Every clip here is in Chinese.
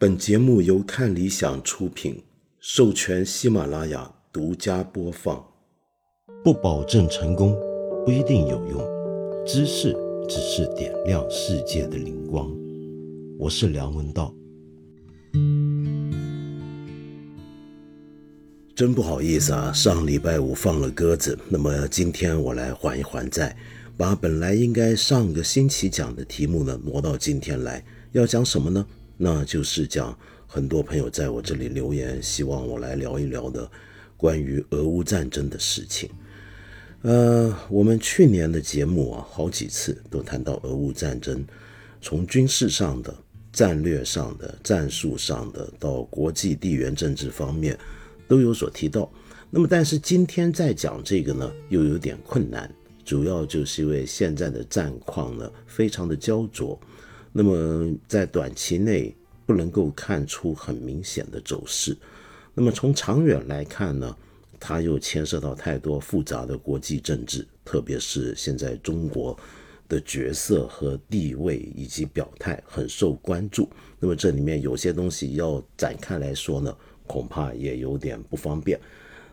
本节目由看理想出品，授权喜马拉雅独家播放。不保证成功，不一定有用。知识只是点亮世界的灵光。我是梁文道。真不好意思啊，上礼拜五放了鸽子，那么今天我来还一还债，把本来应该上个星期讲的题目呢挪到今天来。要讲什么呢？那就是讲很多朋友在我这里留言，希望我来聊一聊的关于俄乌战争的事情。呃，我们去年的节目啊，好几次都谈到俄乌战争，从军事上的、战略上的、战术上的，到国际地缘政治方面都有所提到。那么，但是今天再讲这个呢，又有点困难，主要就是因为现在的战况呢，非常的焦灼。那么在短期内不能够看出很明显的走势，那么从长远来看呢，它又牵涉到太多复杂的国际政治，特别是现在中国的角色和地位以及表态很受关注。那么这里面有些东西要展开来说呢，恐怕也有点不方便。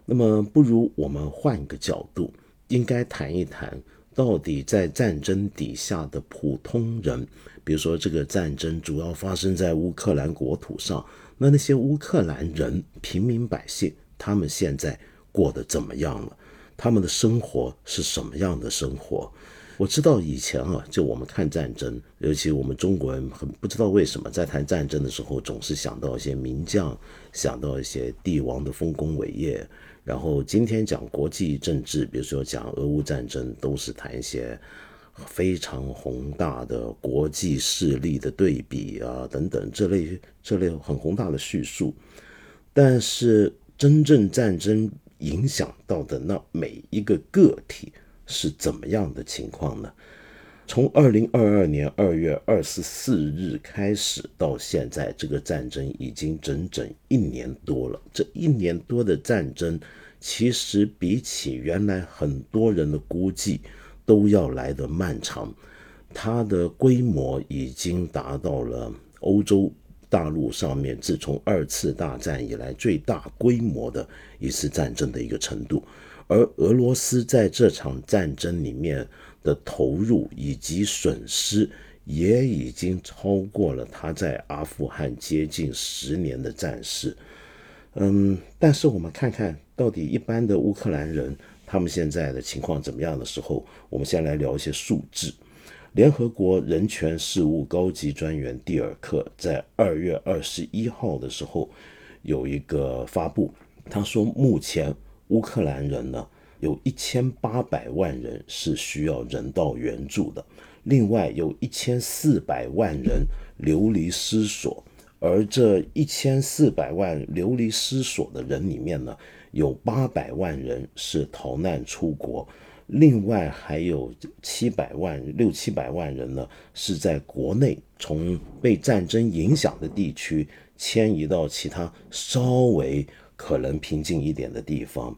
那么不如我们换一个角度，应该谈一谈。到底在战争底下的普通人，比如说这个战争主要发生在乌克兰国土上，那那些乌克兰人、平民百姓，他们现在过得怎么样了？他们的生活是什么样的生活？我知道以前啊，就我们看战争，尤其我们中国人很不知道为什么在谈战争的时候，总是想到一些名将，想到一些帝王的丰功伟业。然后今天讲国际政治，比如说讲俄乌战争，都是谈一些非常宏大的国际势力的对比啊，等等这类这类很宏大的叙述。但是真正战争影响到的那每一个个体是怎么样的情况呢？从二零二二年二月二十四日开始到现在，这个战争已经整整一年多了。这一年多的战争，其实比起原来很多人的估计都要来得漫长。它的规模已经达到了欧洲大陆上面自从二次大战以来最大规模的一次战争的一个程度。而俄罗斯在这场战争里面。的投入以及损失也已经超过了他在阿富汗接近十年的战事。嗯，但是我们看看到底一般的乌克兰人他们现在的情况怎么样的时候，我们先来聊一些数字。联合国人权事务高级专员蒂尔克在二月二十一号的时候有一个发布，他说目前乌克兰人呢。有一千八百万人是需要人道援助的，另外有一千四百万人流离失所，而这一千四百万流离失所的人里面呢，有八百万人是逃难出国，另外还有七百万六七百万人呢是在国内从被战争影响的地区迁移到其他稍微可能平静一点的地方。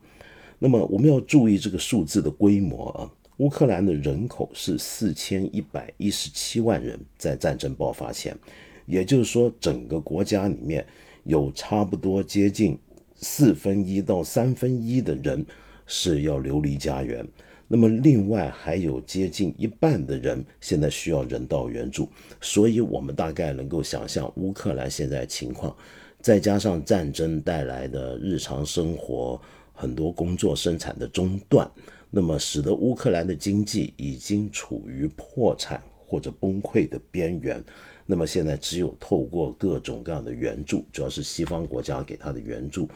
那么我们要注意这个数字的规模啊！乌克兰的人口是四千一百一十七万人，在战争爆发前，也就是说，整个国家里面有差不多接近四分一到三分一的人是要流离家园。那么另外还有接近一半的人现在需要人道援助，所以我们大概能够想象乌克兰现在情况，再加上战争带来的日常生活。很多工作生产的中断，那么使得乌克兰的经济已经处于破产或者崩溃的边缘。那么现在只有透过各种各样的援助，主要是西方国家给他的援助，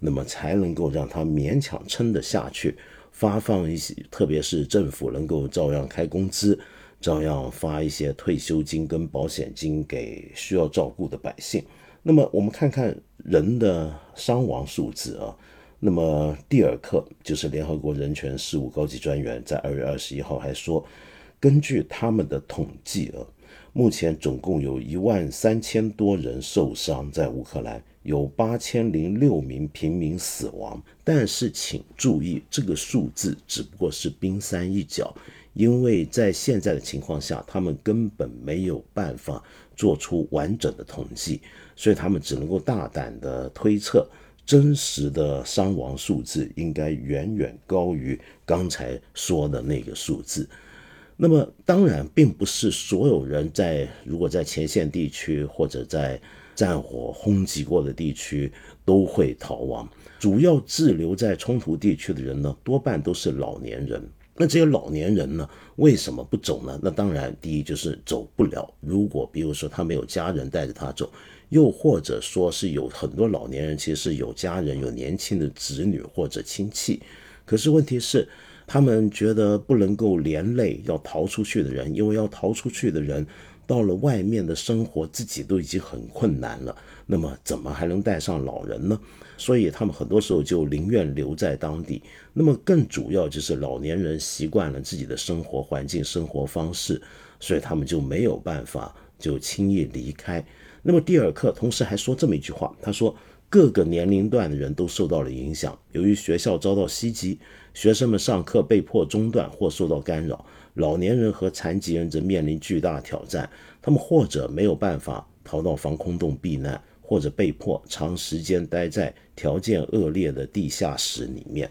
那么才能够让他勉强撑得下去，发放一些，特别是政府能够照样开工资，照样发一些退休金跟保险金给需要照顾的百姓。那么我们看看人的伤亡数字啊。那么，蒂尔克就是联合国人权事务高级专员，在二月二十一号还说，根据他们的统计啊，目前总共有一万三千多人受伤在乌克兰，有八千零六名平民死亡。但是，请注意，这个数字只不过是冰山一角，因为在现在的情况下，他们根本没有办法做出完整的统计，所以他们只能够大胆的推测，真实的伤亡数字应该远远高于刚才说的那个数字。那么，当然并不是所有人在如果在前线地区或者在战火轰击过的地区都会逃亡。主要滞留在冲突地区的人呢，多半都是老年人。那这些老年人呢，为什么不走呢？那当然，第一就是走不了。如果比如说他没有家人带着他走，又或者说是有很多老年人其实是有家人、有年轻的子女或者亲戚，可是问题是，他们觉得不能够连累要逃出去的人，因为要逃出去的人。到了外面的生活，自己都已经很困难了，那么怎么还能带上老人呢？所以他们很多时候就宁愿留在当地。那么更主要就是老年人习惯了自己的生活环境、生活方式，所以他们就没有办法就轻易离开。那么蒂尔克同时还说这么一句话，他说各个年龄段的人都受到了影响，由于学校遭到袭击，学生们上课被迫中断或受到干扰。老年人和残疾人则面临巨大挑战，他们或者没有办法逃到防空洞避难，或者被迫长时间待在条件恶劣的地下室里面。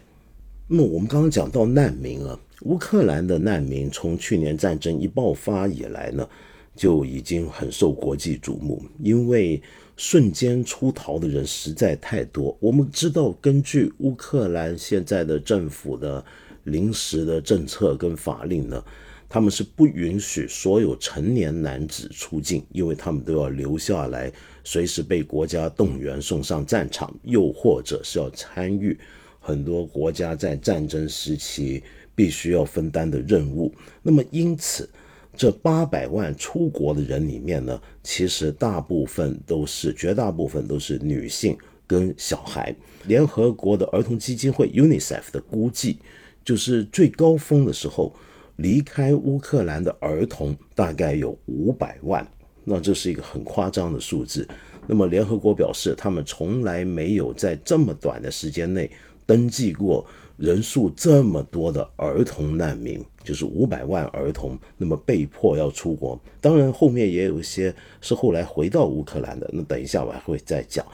那么我们刚刚讲到难民啊，乌克兰的难民从去年战争一爆发以来呢，就已经很受国际瞩目，因为瞬间出逃的人实在太多。我们知道，根据乌克兰现在的政府的。临时的政策跟法令呢，他们是不允许所有成年男子出境，因为他们都要留下来，随时被国家动员送上战场，又或者是要参与很多国家在战争时期必须要分担的任务。那么，因此这八百万出国的人里面呢，其实大部分都是绝大部分都是女性跟小孩。联合国的儿童基金会 UNICEF 的估计。就是最高峰的时候，离开乌克兰的儿童大概有五百万，那这是一个很夸张的数字。那么联合国表示，他们从来没有在这么短的时间内登记过人数这么多的儿童难民，就是五百万儿童，那么被迫要出国。当然，后面也有一些是后来回到乌克兰的，那等一下我还会再讲。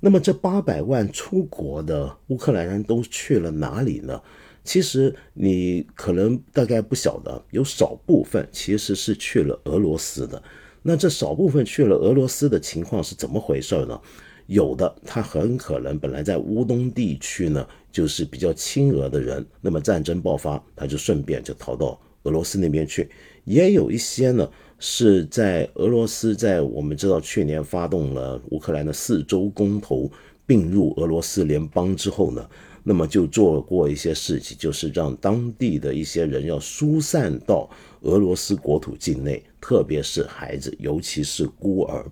那么这八百万出国的乌克兰人都去了哪里呢？其实你可能大概不晓得，有少部分其实是去了俄罗斯的。那这少部分去了俄罗斯的情况是怎么回事呢？有的他很可能本来在乌东地区呢，就是比较亲俄的人，那么战争爆发，他就顺便就逃到俄罗斯那边去。也有一些呢是在俄罗斯，在我们知道去年发动了乌克兰的四周公投，并入俄罗斯联邦之后呢。那么就做过一些事情，就是让当地的一些人要疏散到俄罗斯国土境内，特别是孩子，尤其是孤儿。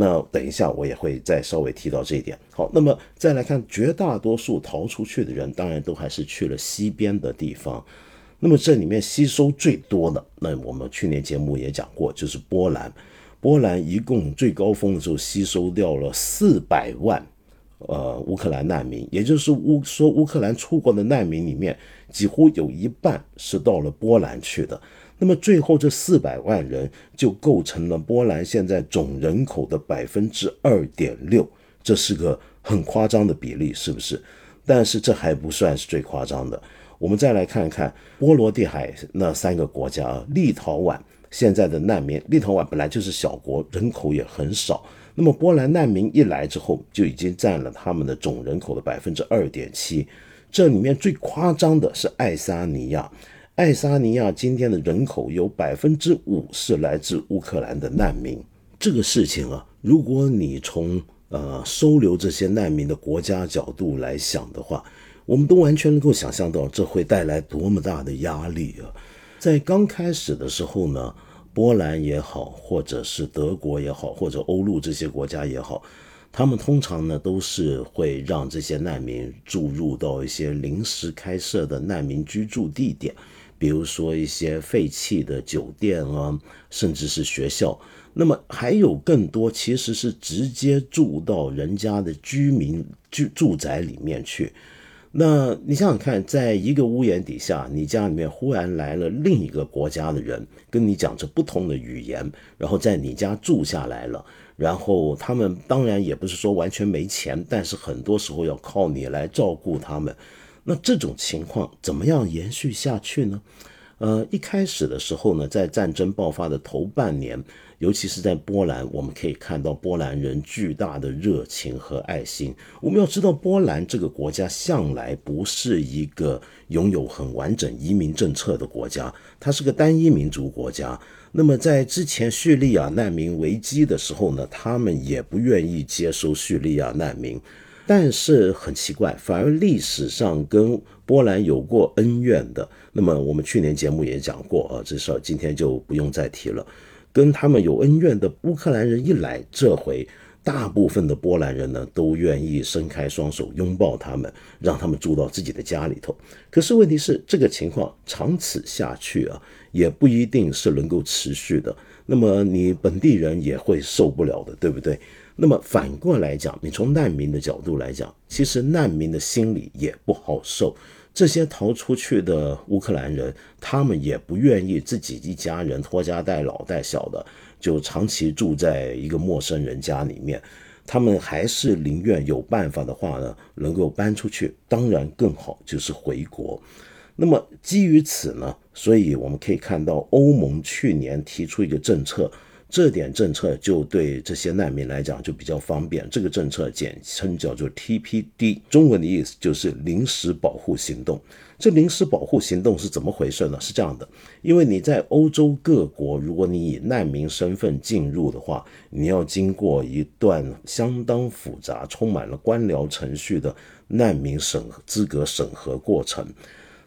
那等一下我也会再稍微提到这一点。好，那么再来看绝大多数逃出去的人，当然都还是去了西边的地方。那么这里面吸收最多的，那我们去年节目也讲过，就是波兰。波兰一共最高峰的时候吸收掉了四百万。呃，乌克兰难民，也就是乌说乌克兰出国的难民里面，几乎有一半是到了波兰去的。那么最后这四百万人就构成了波兰现在总人口的百分之二点六，这是个很夸张的比例，是不是？但是这还不算是最夸张的。我们再来看看波罗的海那三个国家啊，立陶宛现在的难民，立陶宛本来就是小国，人口也很少。那么波兰难民一来之后，就已经占了他们的总人口的百分之二点七。这里面最夸张的是爱沙尼亚，爱沙尼亚今天的人口有百分之五是来自乌克兰的难民。这个事情啊，如果你从呃收留这些难民的国家角度来想的话，我们都完全能够想象到这会带来多么大的压力啊！在刚开始的时候呢。波兰也好，或者是德国也好，或者欧陆这些国家也好，他们通常呢都是会让这些难民注入到一些临时开设的难民居住地点，比如说一些废弃的酒店啊，甚至是学校。那么还有更多其实是直接住到人家的居民居住宅里面去。那你想想看，在一个屋檐底下，你家里面忽然来了另一个国家的人，跟你讲着不同的语言，然后在你家住下来了，然后他们当然也不是说完全没钱，但是很多时候要靠你来照顾他们。那这种情况怎么样延续下去呢？呃，一开始的时候呢，在战争爆发的头半年，尤其是在波兰，我们可以看到波兰人巨大的热情和爱心。我们要知道，波兰这个国家向来不是一个拥有很完整移民政策的国家，它是个单一民族国家。那么在之前叙利亚难民危机的时候呢，他们也不愿意接收叙利亚难民。但是很奇怪，反而历史上跟波兰有过恩怨的，那么我们去年节目也讲过啊，这事儿今天就不用再提了。跟他们有恩怨的乌克兰人一来，这回大部分的波兰人呢都愿意伸开双手拥抱他们，让他们住到自己的家里头。可是问题是，这个情况长此下去啊，也不一定是能够持续的。那么你本地人也会受不了的，对不对？那么反过来讲，你从难民的角度来讲，其实难民的心理也不好受。这些逃出去的乌克兰人，他们也不愿意自己一家人拖家带老带小的，就长期住在一个陌生人家里面。他们还是宁愿有办法的话呢，能够搬出去，当然更好就是回国。那么基于此呢，所以我们可以看到，欧盟去年提出一个政策。这点政策就对这些难民来讲就比较方便。这个政策简称叫做 TPD，中文的意思就是临时保护行动。这临时保护行动是怎么回事呢？是这样的，因为你在欧洲各国，如果你以难民身份进入的话，你要经过一段相当复杂、充满了官僚程序的难民审资格审核过程。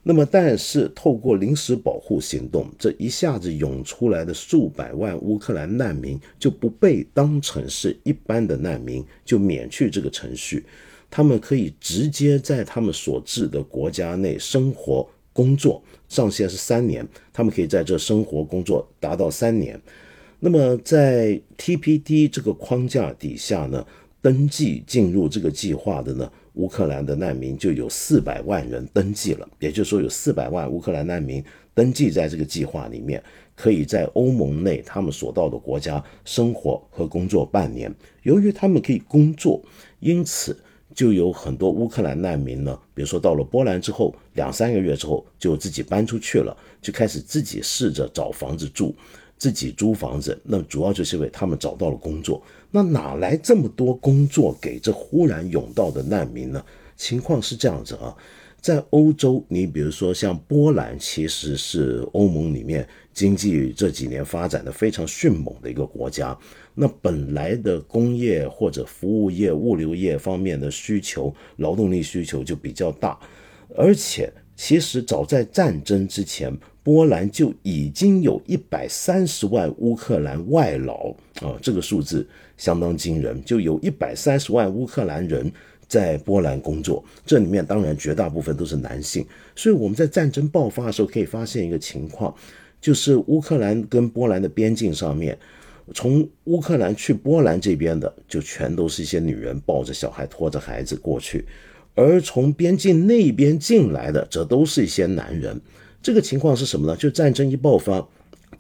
那么，但是透过临时保护行动，这一下子涌出来的数百万乌克兰难民就不被当成是一般的难民，就免去这个程序，他们可以直接在他们所治的国家内生活工作，上限是三年，他们可以在这生活工作达到三年。那么，在 TPD 这个框架底下呢，登记进入这个计划的呢？乌克兰的难民就有四百万人登记了，也就是说有四百万乌克兰难民登记在这个计划里面，可以在欧盟内他们所到的国家生活和工作半年。由于他们可以工作，因此就有很多乌克兰难民呢，比如说到了波兰之后，两三个月之后就自己搬出去了，就开始自己试着找房子住。自己租房子，那主要就是因为他们找到了工作。那哪来这么多工作给这忽然涌到的难民呢？情况是这样子啊，在欧洲，你比如说像波兰，其实是欧盟里面经济这几年发展的非常迅猛的一个国家。那本来的工业或者服务业、物流业方面的需求，劳动力需求就比较大，而且其实早在战争之前。波兰就已经有一百三十万乌克兰外劳啊，这个数字相当惊人，就有一百三十万乌克兰人在波兰工作，这里面当然绝大部分都是男性。所以我们在战争爆发的时候可以发现一个情况，就是乌克兰跟波兰的边境上面，从乌克兰去波兰这边的，就全都是一些女人抱着小孩、拖着孩子过去，而从边境那边进来的，则都是一些男人。这个情况是什么呢？就战争一爆发，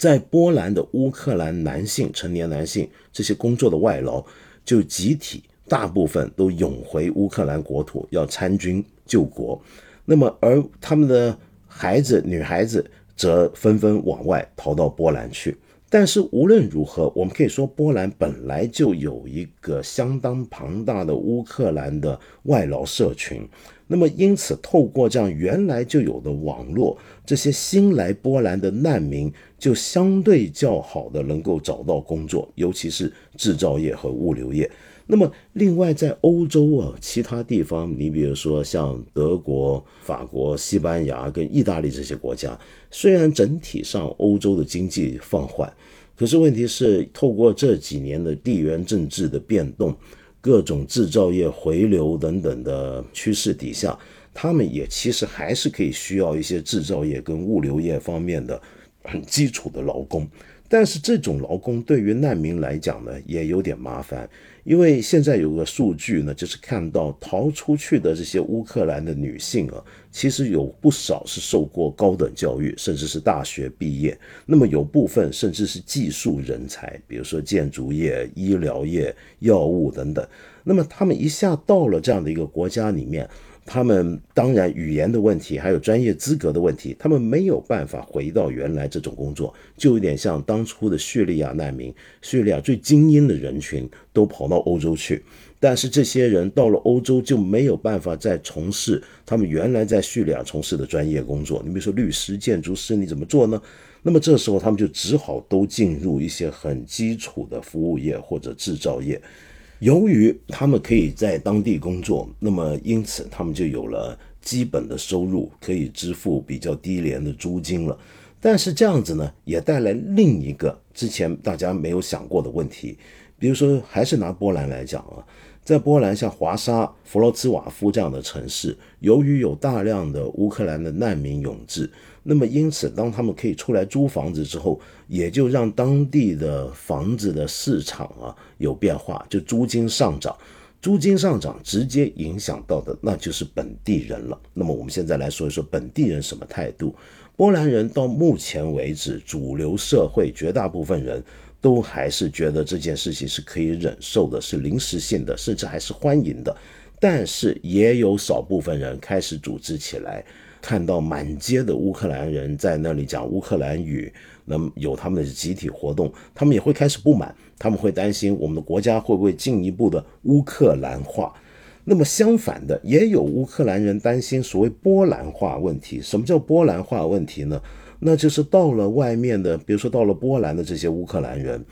在波兰的乌克兰男性、成年男性这些工作的外劳，就集体大部分都涌回乌克兰国土，要参军救国。那么，而他们的孩子、女孩子则纷纷往外逃到波兰去。但是无论如何，我们可以说，波兰本来就有一个相当庞大的乌克兰的外劳社群。那么，因此，透过这样原来就有的网络，这些新来波兰的难民就相对较好的能够找到工作，尤其是制造业和物流业。那么，另外在欧洲啊，其他地方，你比如说像德国、法国、西班牙跟意大利这些国家，虽然整体上欧洲的经济放缓，可是问题是，透过这几年的地缘政治的变动。各种制造业回流等等的趋势底下，他们也其实还是可以需要一些制造业跟物流业方面的很基础的劳工。但是这种劳工对于难民来讲呢，也有点麻烦，因为现在有个数据呢，就是看到逃出去的这些乌克兰的女性啊，其实有不少是受过高等教育，甚至是大学毕业。那么有部分甚至是技术人才，比如说建筑业、医疗业、药物等等。那么他们一下到了这样的一个国家里面。他们当然语言的问题，还有专业资格的问题，他们没有办法回到原来这种工作，就有点像当初的叙利亚难民。叙利亚最精英的人群都跑到欧洲去，但是这些人到了欧洲就没有办法再从事他们原来在叙利亚从事的专业工作。你比如说律师、建筑师，你怎么做呢？那么这时候他们就只好都进入一些很基础的服务业或者制造业。由于他们可以在当地工作，那么因此他们就有了基本的收入，可以支付比较低廉的租金了。但是这样子呢，也带来另一个之前大家没有想过的问题。比如说，还是拿波兰来讲啊，在波兰像华沙、弗罗茨瓦夫这样的城市，由于有大量的乌克兰的难民涌至。那么，因此，当他们可以出来租房子之后，也就让当地的房子的市场啊有变化，就租金上涨。租金上涨直接影响到的那就是本地人了。那么，我们现在来说一说本地人什么态度。波兰人到目前为止，主流社会绝大部分人都还是觉得这件事情是可以忍受的，是临时性的，甚至还是欢迎的。但是，也有少部分人开始组织起来。看到满街的乌克兰人在那里讲乌克兰语，那么有他们的集体活动，他们也会开始不满，他们会担心我们的国家会不会进一步的乌克兰化。那么相反的，也有乌克兰人担心所谓波兰化问题。什么叫波兰化问题呢？那就是到了外面的，比如说到了波兰的这些乌克兰人，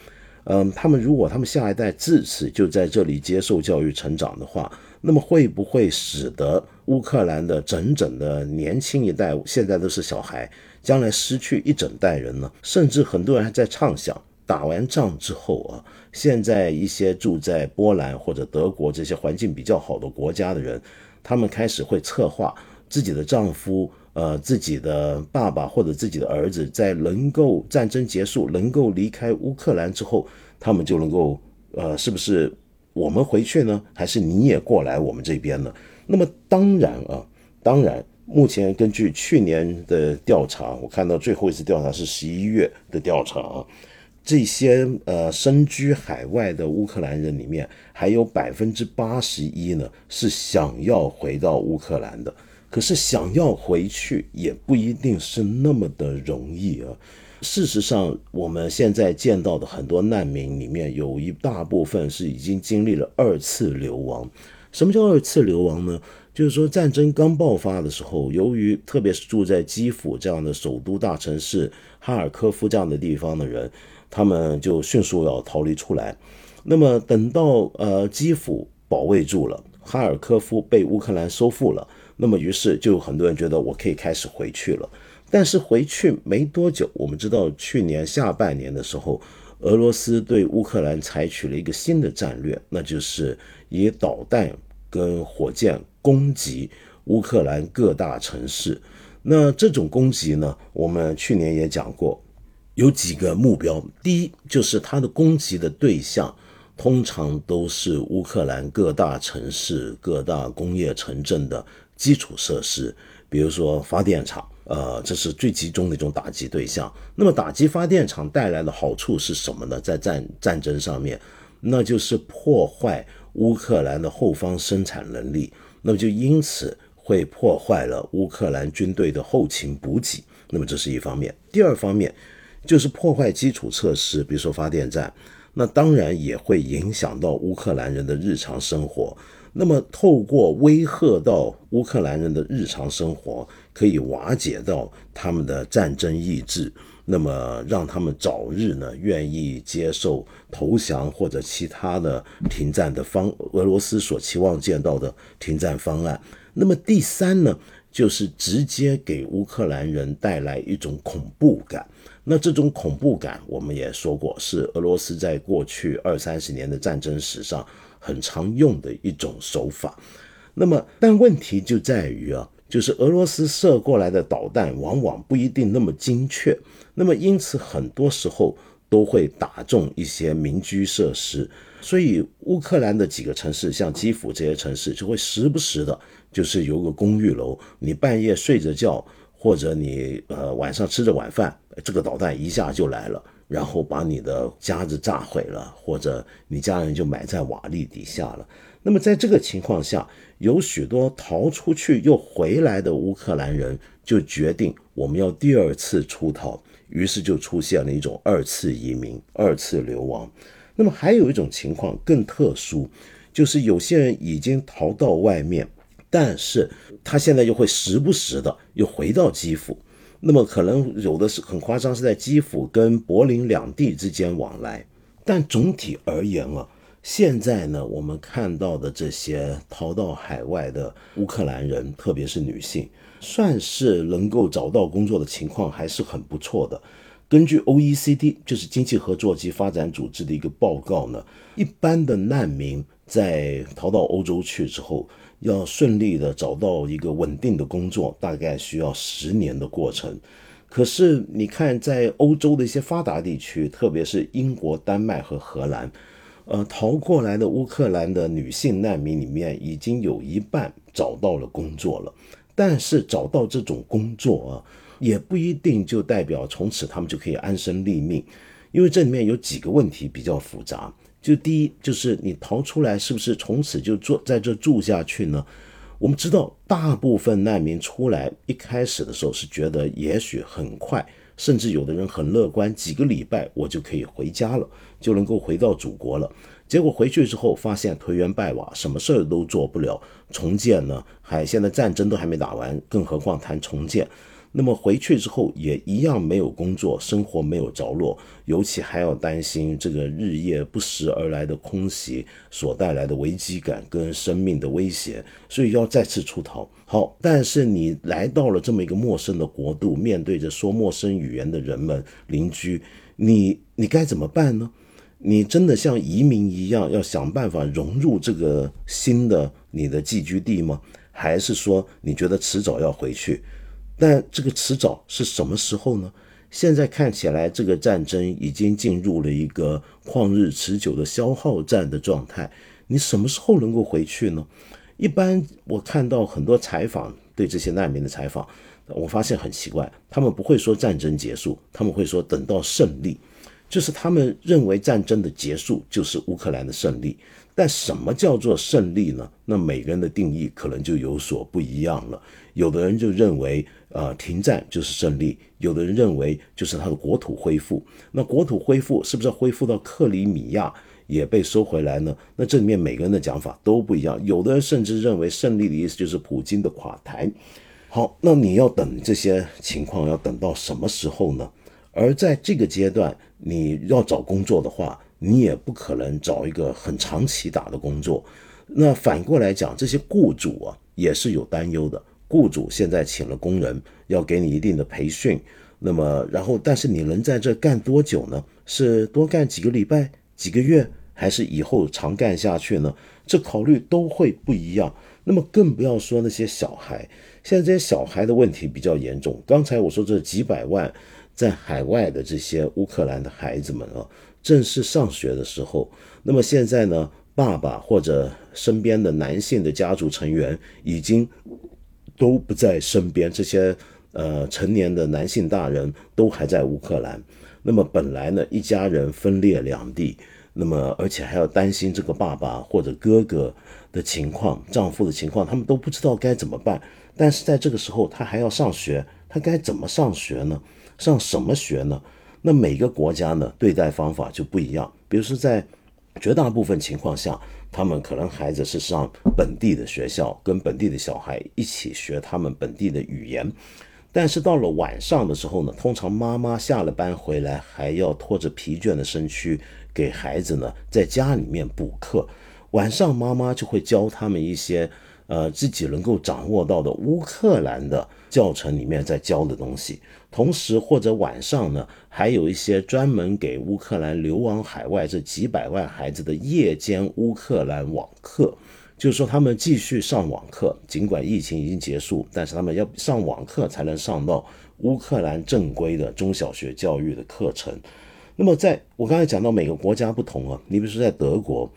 嗯，他们如果他们下一代自此就在这里接受教育成长的话。那么会不会使得乌克兰的整整的年轻一代现在都是小孩，将来失去一整代人呢？甚至很多人还在畅想，打完仗之后啊，现在一些住在波兰或者德国这些环境比较好的国家的人，他们开始会策划自己的丈夫、呃自己的爸爸或者自己的儿子，在能够战争结束、能够离开乌克兰之后，他们就能够呃，是不是？我们回去呢，还是你也过来我们这边呢？那么当然啊，当然，目前根据去年的调查，我看到最后一次调查是十一月的调查啊，这些呃身居海外的乌克兰人里面，还有百分之八十一呢是想要回到乌克兰的，可是想要回去也不一定是那么的容易啊。事实上，我们现在见到的很多难民里面，有一大部分是已经经历了二次流亡。什么叫二次流亡呢？就是说，战争刚爆发的时候，由于特别是住在基辅这样的首都大城市、哈尔科夫这样的地方的人，他们就迅速要逃离出来。那么，等到呃基辅保卫住了，哈尔科夫被乌克兰收复了，那么于是就有很多人觉得我可以开始回去了。但是回去没多久，我们知道去年下半年的时候，俄罗斯对乌克兰采取了一个新的战略，那就是以导弹跟火箭攻击乌克兰各大城市。那这种攻击呢，我们去年也讲过，有几个目标。第一，就是它的攻击的对象通常都是乌克兰各大城市、各大工业城镇的基础设施，比如说发电厂。呃，这是最集中的一种打击对象。那么，打击发电厂带来的好处是什么呢？在战战争上面，那就是破坏乌克兰的后方生产能力，那么就因此会破坏了乌克兰军队的后勤补给。那么这是一方面。第二方面就是破坏基础设施，比如说发电站，那当然也会影响到乌克兰人的日常生活。那么，透过威吓到乌克兰人的日常生活，可以瓦解到他们的战争意志，那么让他们早日呢愿意接受投降或者其他的停战的方，俄罗斯所期望见到的停战方案。那么第三呢，就是直接给乌克兰人带来一种恐怖感。那这种恐怖感，我们也说过，是俄罗斯在过去二三十年的战争史上。很常用的一种手法，那么，但问题就在于啊，就是俄罗斯射过来的导弹往往不一定那么精确，那么因此很多时候都会打中一些民居设施。所以乌克兰的几个城市，像基辅这些城市，就会时不时的，就是有个公寓楼，你半夜睡着觉，或者你呃晚上吃着晚饭，这个导弹一下就来了，然后把你的家子炸毁了，或者你家人就埋在瓦砾底下了。那么在这个情况下，有许多逃出去又回来的乌克兰人就决定我们要第二次出逃，于是就出现了一种二次移民、二次流亡。那么还有一种情况更特殊，就是有些人已经逃到外面，但是他现在又会时不时的又回到基辅。那么可能有的是很夸张，是在基辅跟柏林两地之间往来。但总体而言啊，现在呢，我们看到的这些逃到海外的乌克兰人，特别是女性，算是能够找到工作的情况还是很不错的。根据 OECD，就是经济合作及发展组织的一个报告呢，一般的难民在逃到欧洲去之后，要顺利的找到一个稳定的工作，大概需要十年的过程。可是你看，在欧洲的一些发达地区，特别是英国、丹麦和荷兰，呃，逃过来的乌克兰的女性难民里面，已经有一半找到了工作了。但是找到这种工作啊。也不一定就代表从此他们就可以安身立命，因为这里面有几个问题比较复杂。就第一，就是你逃出来是不是从此就住在这住下去呢？我们知道，大部分难民出来一开始的时候是觉得也许很快，甚至有的人很乐观，几个礼拜我就可以回家了，就能够回到祖国了。结果回去之后发现颓垣败瓦，什么事儿都做不了，重建呢？还现在战争都还没打完，更何况谈重建？那么回去之后也一样没有工作，生活没有着落，尤其还要担心这个日夜不时而来的空袭所带来的危机感跟生命的威胁，所以要再次出逃。好，但是你来到了这么一个陌生的国度，面对着说陌生语言的人们邻居，你你该怎么办呢？你真的像移民一样要想办法融入这个新的你的寄居地吗？还是说你觉得迟早要回去？但这个迟早是什么时候呢？现在看起来，这个战争已经进入了一个旷日持久的消耗战的状态。你什么时候能够回去呢？一般我看到很多采访对这些难民的采访，我发现很奇怪，他们不会说战争结束，他们会说等到胜利，就是他们认为战争的结束就是乌克兰的胜利。但什么叫做胜利呢？那每个人的定义可能就有所不一样了。有的人就认为，呃，停战就是胜利；有的人认为就是他的国土恢复。那国土恢复是不是要恢复到克里米亚也被收回来呢？那这里面每个人的讲法都不一样。有的人甚至认为胜利的意思就是普京的垮台。好，那你要等这些情况要等到什么时候呢？而在这个阶段，你要找工作的话。你也不可能找一个很长期打的工作，那反过来讲，这些雇主啊也是有担忧的。雇主现在请了工人，要给你一定的培训，那么然后，但是你能在这干多久呢？是多干几个礼拜、几个月，还是以后常干下去呢？这考虑都会不一样。那么更不要说那些小孩，现在这些小孩的问题比较严重。刚才我说这几百万在海外的这些乌克兰的孩子们啊。正式上学的时候，那么现在呢？爸爸或者身边的男性的家族成员已经都不在身边，这些呃成年的男性大人都还在乌克兰。那么本来呢，一家人分裂两地，那么而且还要担心这个爸爸或者哥哥的情况、丈夫的情况，他们都不知道该怎么办。但是在这个时候，他还要上学，他该怎么上学呢？上什么学呢？那每个国家呢，对待方法就不一样。比如说，在绝大部分情况下，他们可能孩子是上本地的学校，跟本地的小孩一起学他们本地的语言。但是到了晚上的时候呢，通常妈妈下了班回来，还要拖着疲倦的身躯给孩子呢在家里面补课。晚上妈妈就会教他们一些呃自己能够掌握到的乌克兰的教程里面在教的东西。同时，或者晚上呢，还有一些专门给乌克兰流亡海外这几百万孩子的夜间乌克兰网课，就是说他们继续上网课，尽管疫情已经结束，但是他们要上网课才能上到乌克兰正规的中小学教育的课程。那么在我刚才讲到每个国家不同啊，你比如说在德国。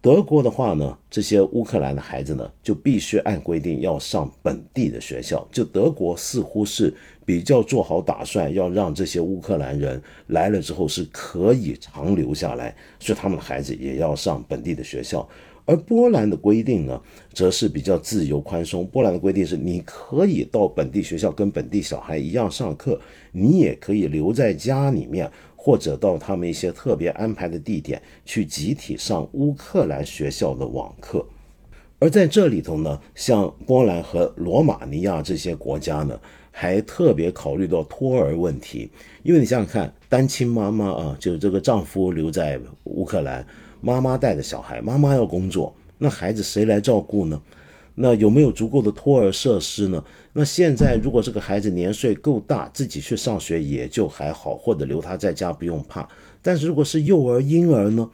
德国的话呢，这些乌克兰的孩子呢，就必须按规定要上本地的学校。就德国似乎是比较做好打算，要让这些乌克兰人来了之后是可以长留下来，所以他们的孩子也要上本地的学校。而波兰的规定呢，则是比较自由宽松。波兰的规定是，你可以到本地学校跟本地小孩一样上课，你也可以留在家里面。或者到他们一些特别安排的地点去集体上乌克兰学校的网课，而在这里头呢，像波兰和罗马尼亚这些国家呢，还特别考虑到托儿问题，因为你想想看，单亲妈妈啊，就是这个丈夫留在乌克兰，妈妈带着小孩，妈妈要工作，那孩子谁来照顾呢？那有没有足够的托儿设施呢？那现在如果这个孩子年岁够大，自己去上学也就还好，或者留他在家不用怕。但是如果是幼儿、婴儿呢？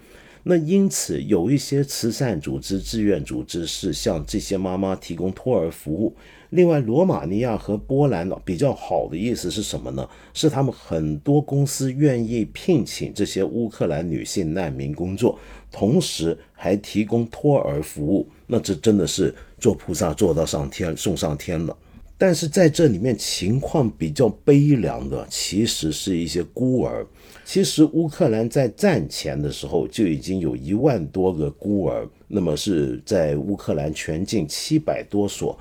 那因此有一些慈善组织、志愿组织是向这些妈妈提供托儿服务。另外，罗马尼亚和波兰比较好的意思是什么呢？是他们很多公司愿意聘请这些乌克兰女性难民工作，同时还提供托儿服务。那这真的是做菩萨做到上天送上天了。但是在这里面情况比较悲凉的，其实是一些孤儿。其实乌克兰在战前的时候就已经有一万多个孤儿，那么是在乌克兰全境七百多所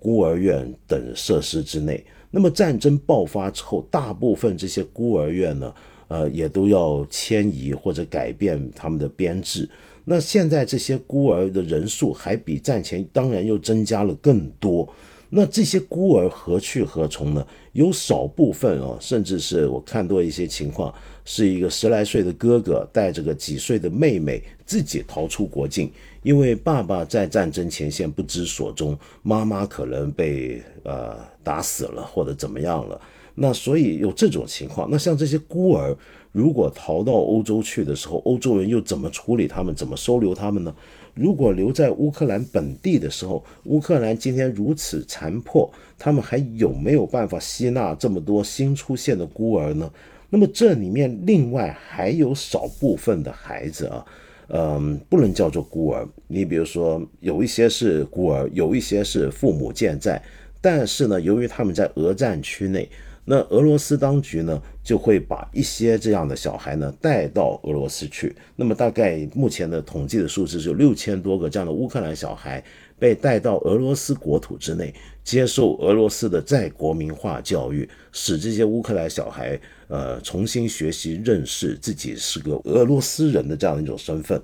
孤儿院等设施之内。那么战争爆发之后，大部分这些孤儿院呢，呃，也都要迁移或者改变他们的编制。那现在这些孤儿的人数还比战前当然又增加了更多。那这些孤儿何去何从呢？有少部分啊，甚至是我看多一些情况，是一个十来岁的哥哥带着个几岁的妹妹自己逃出国境，因为爸爸在战争前线不知所踪，妈妈可能被呃打死了或者怎么样了。那所以有这种情况。那像这些孤儿，如果逃到欧洲去的时候，欧洲人又怎么处理他们？怎么收留他们呢？如果留在乌克兰本地的时候，乌克兰今天如此残破，他们还有没有办法吸纳这么多新出现的孤儿呢？那么这里面另外还有少部分的孩子啊，嗯，不能叫做孤儿。你比如说，有一些是孤儿，有一些是父母健在，但是呢，由于他们在俄战区内。那俄罗斯当局呢，就会把一些这样的小孩呢带到俄罗斯去。那么大概目前的统计的数字是有六千多个这样的乌克兰小孩被带到俄罗斯国土之内，接受俄罗斯的再国民化教育，使这些乌克兰小孩呃重新学习认识自己是个俄罗斯人的这样的一种身份。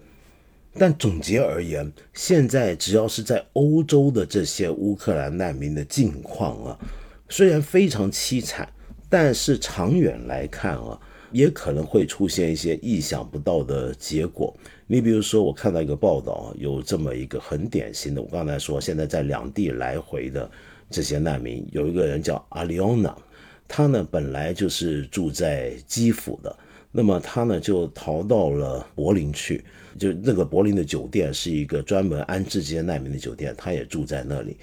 但总结而言，现在只要是在欧洲的这些乌克兰难民的境况啊，虽然非常凄惨。但是长远来看啊，也可能会出现一些意想不到的结果。你比如说，我看到一个报道，有这么一个很典型的。我刚才说，现在在两地来回的这些难民，有一个人叫阿里欧娜，他呢本来就是住在基辅的，那么他呢就逃到了柏林去，就那个柏林的酒店是一个专门安置这些难民的酒店，他也住在那里。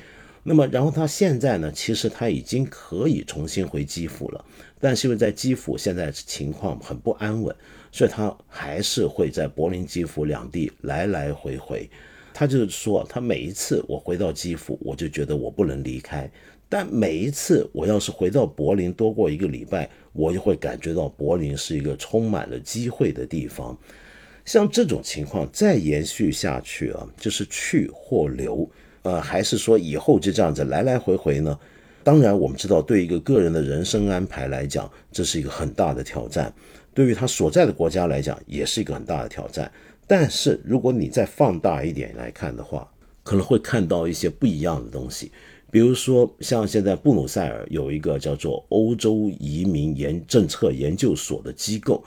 那么，然后他现在呢？其实他已经可以重新回基辅了，但是因为在基辅现在情况很不安稳，所以他还是会在柏林、基辅两地来来回回。他就是说，他每一次我回到基辅，我就觉得我不能离开；但每一次我要是回到柏林多过一个礼拜，我就会感觉到柏林是一个充满了机会的地方。像这种情况再延续下去啊，就是去或留。呃，还是说以后就这样子来来回回呢？当然，我们知道，对一个个人的人生安排来讲，这是一个很大的挑战；对于他所在的国家来讲，也是一个很大的挑战。但是，如果你再放大一点来看的话，可能会看到一些不一样的东西。比如说，像现在布鲁塞尔有一个叫做欧洲移民研政策研究所的机构，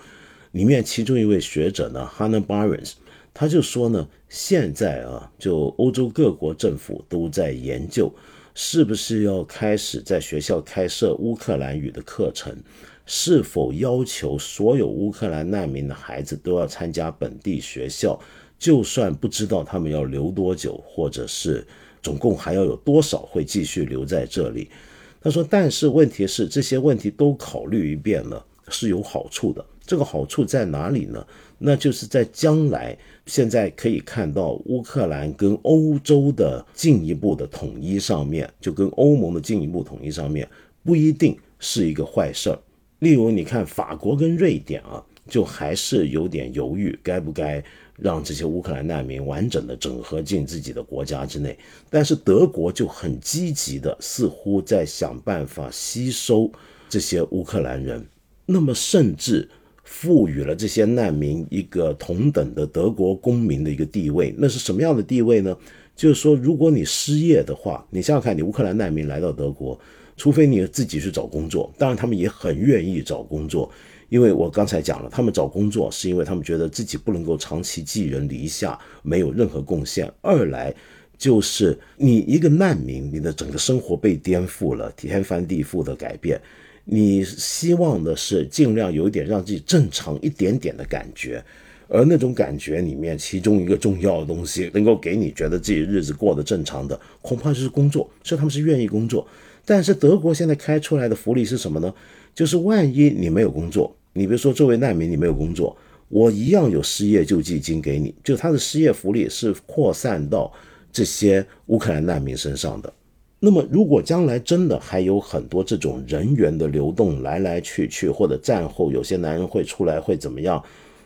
里面其中一位学者呢，Hannah Barons。他就说呢，现在啊，就欧洲各国政府都在研究，是不是要开始在学校开设乌克兰语的课程，是否要求所有乌克兰难民的孩子都要参加本地学校，就算不知道他们要留多久，或者是总共还要有多少会继续留在这里。他说，但是问题是这些问题都考虑一遍了，是有好处的。这个好处在哪里呢？那就是在将来，现在可以看到乌克兰跟欧洲的进一步的统一上面，就跟欧盟的进一步统一上面，不一定是一个坏事儿。例如，你看法国跟瑞典啊，就还是有点犹豫，该不该让这些乌克兰难民完整的整合进自己的国家之内。但是德国就很积极的，似乎在想办法吸收这些乌克兰人，那么甚至。赋予了这些难民一个同等的德国公民的一个地位，那是什么样的地位呢？就是说，如果你失业的话，你想想看，你乌克兰难民来到德国，除非你自己去找工作，当然他们也很愿意找工作，因为我刚才讲了，他们找工作是因为他们觉得自己不能够长期寄人篱下，没有任何贡献；二来就是你一个难民，你的整个生活被颠覆了，天翻地覆的改变。你希望的是尽量有一点让自己正常一点点的感觉，而那种感觉里面，其中一个重要的东西能够给你觉得自己日子过得正常的，恐怕就是工作。所以他们是愿意工作。但是德国现在开出来的福利是什么呢？就是万一你没有工作，你比如说作为难民你没有工作，我一样有失业救济金给你，就他的失业福利是扩散到这些乌克兰难民身上的。那么，如果将来真的还有很多这种人员的流动来来去去，或者战后有些男人会出来会怎么样？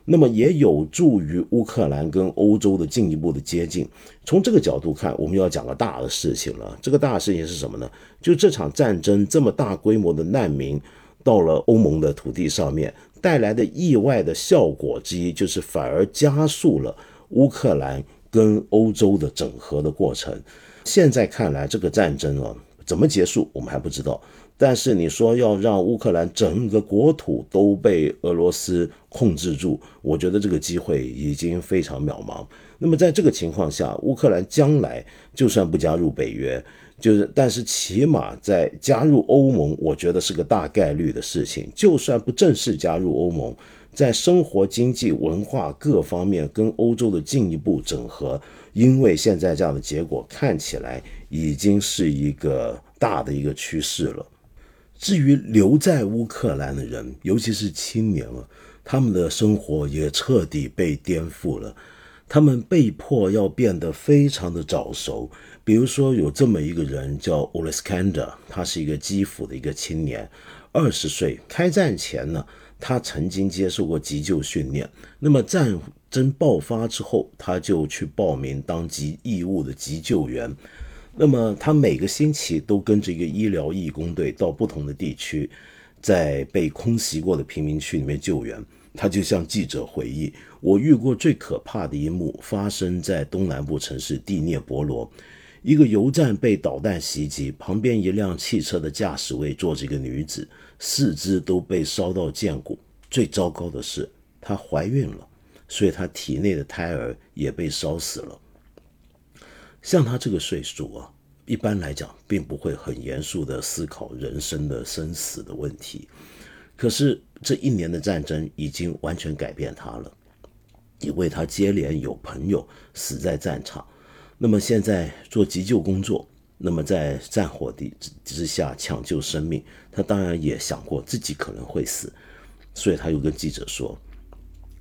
那么也有助于乌克兰跟欧洲的进一步的接近。从这个角度看，我们要讲个大的事情了。这个大事情是什么呢？就这场战争这么大规模的难民到了欧盟的土地上面带来的意外的效果之一，就是反而加速了乌克兰跟欧洲的整合的过程。现在看来，这个战争啊，怎么结束我们还不知道。但是你说要让乌克兰整个国土都被俄罗斯控制住，我觉得这个机会已经非常渺茫。那么在这个情况下，乌克兰将来就算不加入北约，就是但是起码在加入欧盟，我觉得是个大概率的事情。就算不正式加入欧盟，在生活、经济、文化各方面跟欧洲的进一步整合。因为现在这样的结果看起来已经是一个大的一个趋势了。至于留在乌克兰的人，尤其是青年了，他们的生活也彻底被颠覆了。他们被迫要变得非常的早熟。比如说，有这么一个人叫 Oleskanda，他是一个基辅的一个青年，二十岁。开战前呢，他曾经接受过急救训练。那么战争爆发之后，他就去报名当急义务的急救员。那么他每个星期都跟着一个医疗义工队到不同的地区，在被空袭过的贫民区里面救援。他就向记者回忆：“我遇过最可怕的一幕发生在东南部城市蒂涅博罗，一个油站被导弹袭击，旁边一辆汽车的驾驶位坐着一个女子，四肢都被烧到见骨。最糟糕的是，她怀孕了。”所以她体内的胎儿也被烧死了。像她这个岁数啊，一般来讲并不会很严肃的思考人生的生死的问题。可是这一年的战争已经完全改变她了，因为她接连有朋友死在战场。那么现在做急救工作，那么在战火的之下抢救生命，他当然也想过自己可能会死，所以他又跟记者说。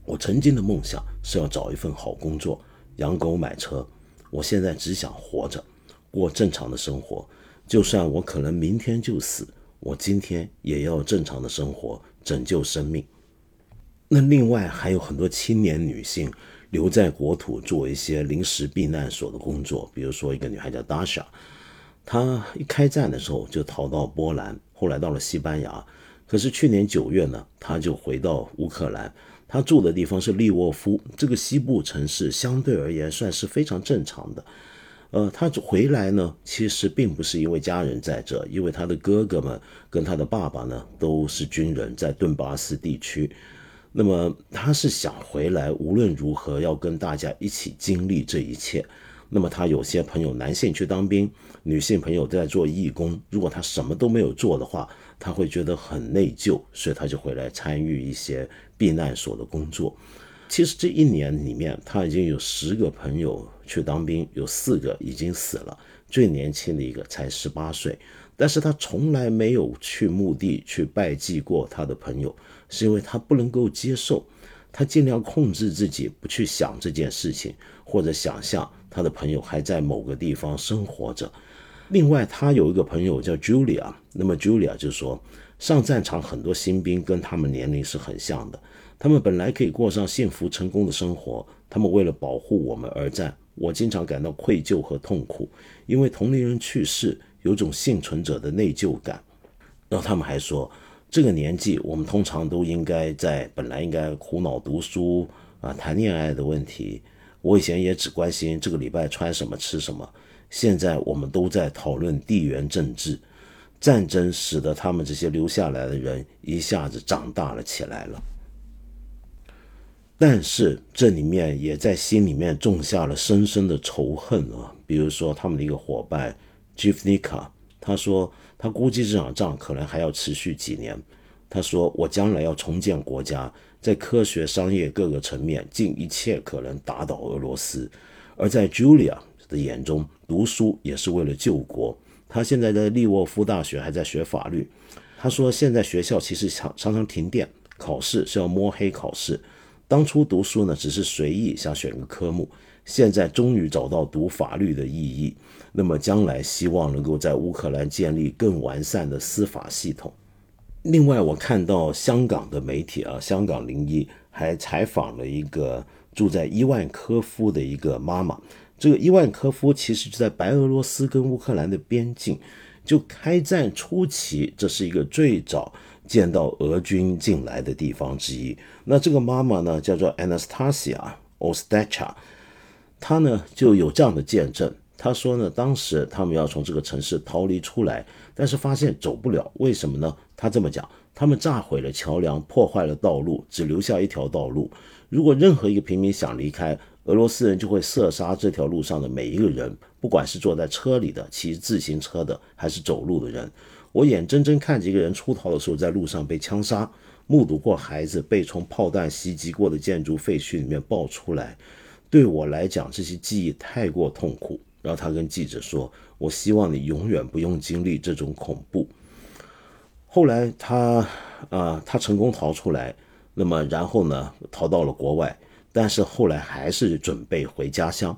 我曾经的梦想是要找一份好工作，养狗买车。我现在只想活着，过正常的生活。就算我可能明天就死，我今天也要正常的生活，拯救生命。那另外还有很多青年女性留在国土做一些临时避难所的工作，比如说一个女孩叫 Dasha，他一开战的时候就逃到波兰，后来到了西班牙。可是去年九月呢，他就回到乌克兰。他住的地方是利沃夫这个西部城市，相对而言算是非常正常的。呃，他回来呢，其实并不是因为家人在这，因为他的哥哥们跟他的爸爸呢都是军人，在顿巴斯地区。那么他是想回来，无论如何要跟大家一起经历这一切。那么他有些朋友男性去当兵，女性朋友在做义工。如果她什么都没有做的话，她会觉得很内疚，所以她就回来参与一些。避难所的工作，其实这一年里面，他已经有十个朋友去当兵，有四个已经死了，最年轻的一个才十八岁。但是他从来没有去墓地去拜祭过他的朋友，是因为他不能够接受，他尽量控制自己不去想这件事情，或者想象他的朋友还在某个地方生活着。另外，他有一个朋友叫 Julia，那么 Julia 就说，上战场很多新兵跟他们年龄是很像的，他们本来可以过上幸福成功的生活，他们为了保护我们而战，我经常感到愧疚和痛苦，因为同龄人去世，有种幸存者的内疚感。然后他们还说，这个年纪我们通常都应该在本来应该苦恼读书啊、谈恋爱的问题，我以前也只关心这个礼拜穿什么、吃什么。现在我们都在讨论地缘政治，战争使得他们这些留下来的人一下子长大了起来了。但是这里面也在心里面种下了深深的仇恨啊。比如说他们的一个伙伴 j i f n i k a 他说他估计这场仗可能还要持续几年。他说我将来要重建国家，在科学、商业各个层面尽一切可能打倒俄罗斯。而在 Julia 的眼中，读书也是为了救国。他现在在利沃夫大学还在学法律。他说，现在学校其实常常常停电，考试是要摸黑考试。当初读书呢，只是随意想选个科目，现在终于找到读法律的意义。那么将来希望能够在乌克兰建立更完善的司法系统。另外，我看到香港的媒体啊，香港零一还采访了一个住在伊万科夫的一个妈妈。这个伊万科夫其实就在白俄罗斯跟乌克兰的边境，就开战初期，这是一个最早见到俄军进来的地方之一。那这个妈妈呢，叫做 Anastasia Ostacha，她呢就有这样的见证。她说呢，当时他们要从这个城市逃离出来，但是发现走不了，为什么呢？她这么讲，他们炸毁了桥梁，破坏了道路，只留下一条道路。如果任何一个平民想离开，俄罗斯人就会射杀这条路上的每一个人，不管是坐在车里的、骑自行车的，还是走路的人。我眼睁睁看着一个人出逃的时候在路上被枪杀，目睹过孩子被从炮弹袭击过的建筑废墟里面抱出来。对我来讲，这些记忆太过痛苦。然后他跟记者说：“我希望你永远不用经历这种恐怖。”后来他啊，他成功逃出来，那么然后呢，逃到了国外。但是后来还是准备回家乡。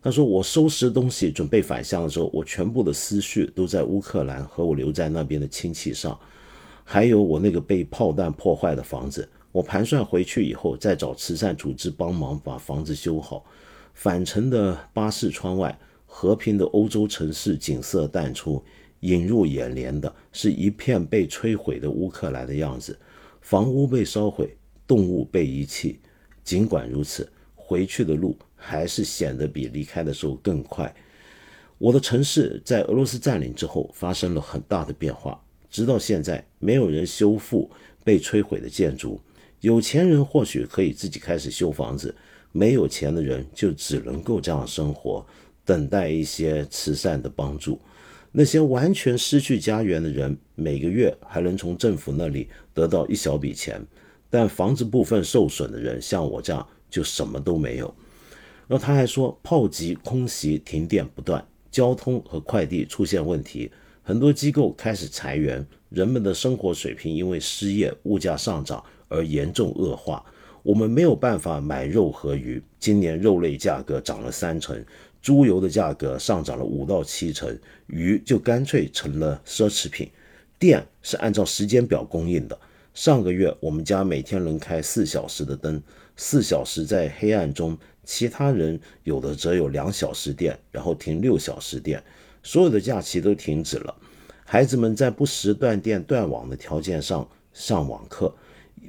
他说：“我收拾东西准备返乡的时候，我全部的思绪都在乌克兰和我留在那边的亲戚上，还有我那个被炮弹破坏的房子。我盘算回去以后再找慈善组织帮忙把房子修好。返程的巴士窗外，和平的欧洲城市景色淡出，引入眼帘的是一片被摧毁的乌克兰的样子：房屋被烧毁，动物被遗弃。”尽管如此，回去的路还是显得比离开的时候更快。我的城市在俄罗斯占领之后发生了很大的变化，直到现在没有人修复被摧毁的建筑。有钱人或许可以自己开始修房子，没有钱的人就只能够这样生活，等待一些慈善的帮助。那些完全失去家园的人，每个月还能从政府那里得到一小笔钱。但房子部分受损的人，像我这样就什么都没有。然后他还说，炮击、空袭、停电不断，交通和快递出现问题，很多机构开始裁员，人们的生活水平因为失业、物价上涨而严重恶化。我们没有办法买肉和鱼，今年肉类价格涨了三成，猪油的价格上涨了五到七成，鱼就干脆成了奢侈品。电是按照时间表供应的。上个月，我们家每天能开四小时的灯，四小时在黑暗中，其他人有的则有两小时电，然后停六小时电，所有的假期都停止了。孩子们在不时断电断网的条件上上网课，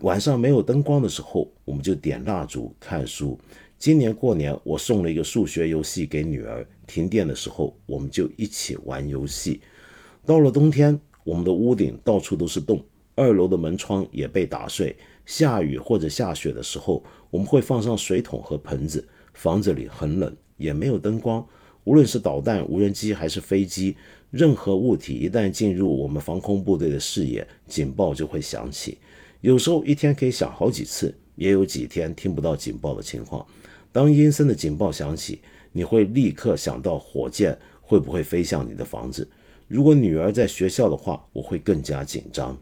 晚上没有灯光的时候，我们就点蜡烛看书。今年过年，我送了一个数学游戏给女儿，停电的时候，我们就一起玩游戏。到了冬天，我们的屋顶到处都是洞。二楼的门窗也被打碎。下雨或者下雪的时候，我们会放上水桶和盆子。房子里很冷，也没有灯光。无论是导弹、无人机还是飞机，任何物体一旦进入我们防空部队的视野，警报就会响起。有时候一天可以响好几次，也有几天听不到警报的情况。当阴森的警报响起，你会立刻想到火箭会不会飞向你的房子。如果女儿在学校的话，我会更加紧张。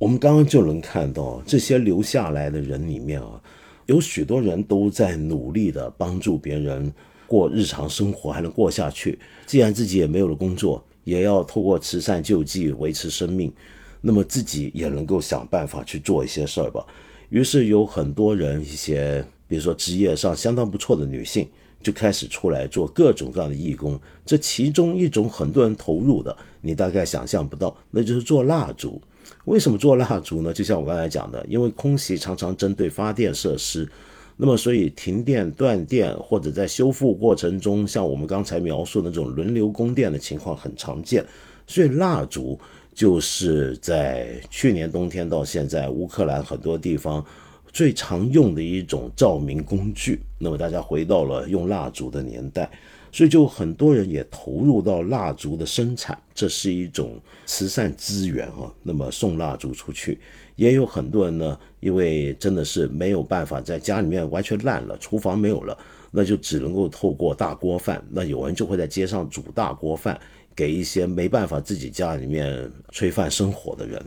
我们刚刚就能看到，这些留下来的人里面啊，有许多人都在努力的帮助别人过日常生活，还能过下去。既然自己也没有了工作，也要透过慈善救济维持生命，那么自己也能够想办法去做一些事儿吧。于是有很多人，一些比如说职业上相当不错的女性，就开始出来做各种各样的义工。这其中一种很多人投入的，你大概想象不到，那就是做蜡烛。为什么做蜡烛呢？就像我刚才讲的，因为空袭常常针对发电设施，那么所以停电、断电或者在修复过程中，像我们刚才描述的那种轮流供电的情况很常见，所以蜡烛就是在去年冬天到现在，乌克兰很多地方最常用的一种照明工具。那么大家回到了用蜡烛的年代。所以就很多人也投入到蜡烛的生产，这是一种慈善资源哈。那么送蜡烛出去，也有很多人呢，因为真的是没有办法在家里面完全烂了，厨房没有了，那就只能够透过大锅饭。那有人就会在街上煮大锅饭，给一些没办法自己家里面炊饭生火的人。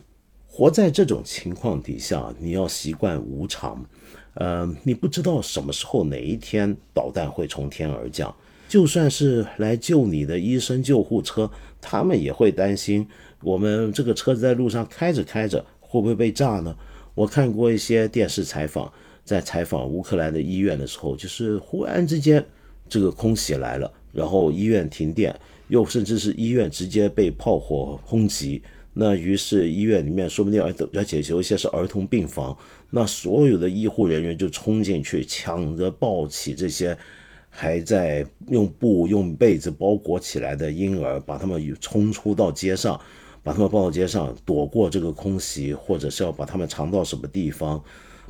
活在这种情况底下，你要习惯无常，呃，你不知道什么时候哪一天导弹会从天而降。就算是来救你的医生救护车，他们也会担心我们这个车子在路上开着开着会不会被炸呢？我看过一些电视采访，在采访乌克兰的医院的时候，就是忽然之间这个空袭来了，然后医院停电，又甚至是医院直接被炮火轰击，那于是医院里面说不定而而且有一些是儿童病房，那所有的医护人员就冲进去抢着抱起这些。还在用布、用被子包裹起来的婴儿，把他们冲出到街上，把他们抱到街上，躲过这个空袭，或者是要把他们藏到什么地方。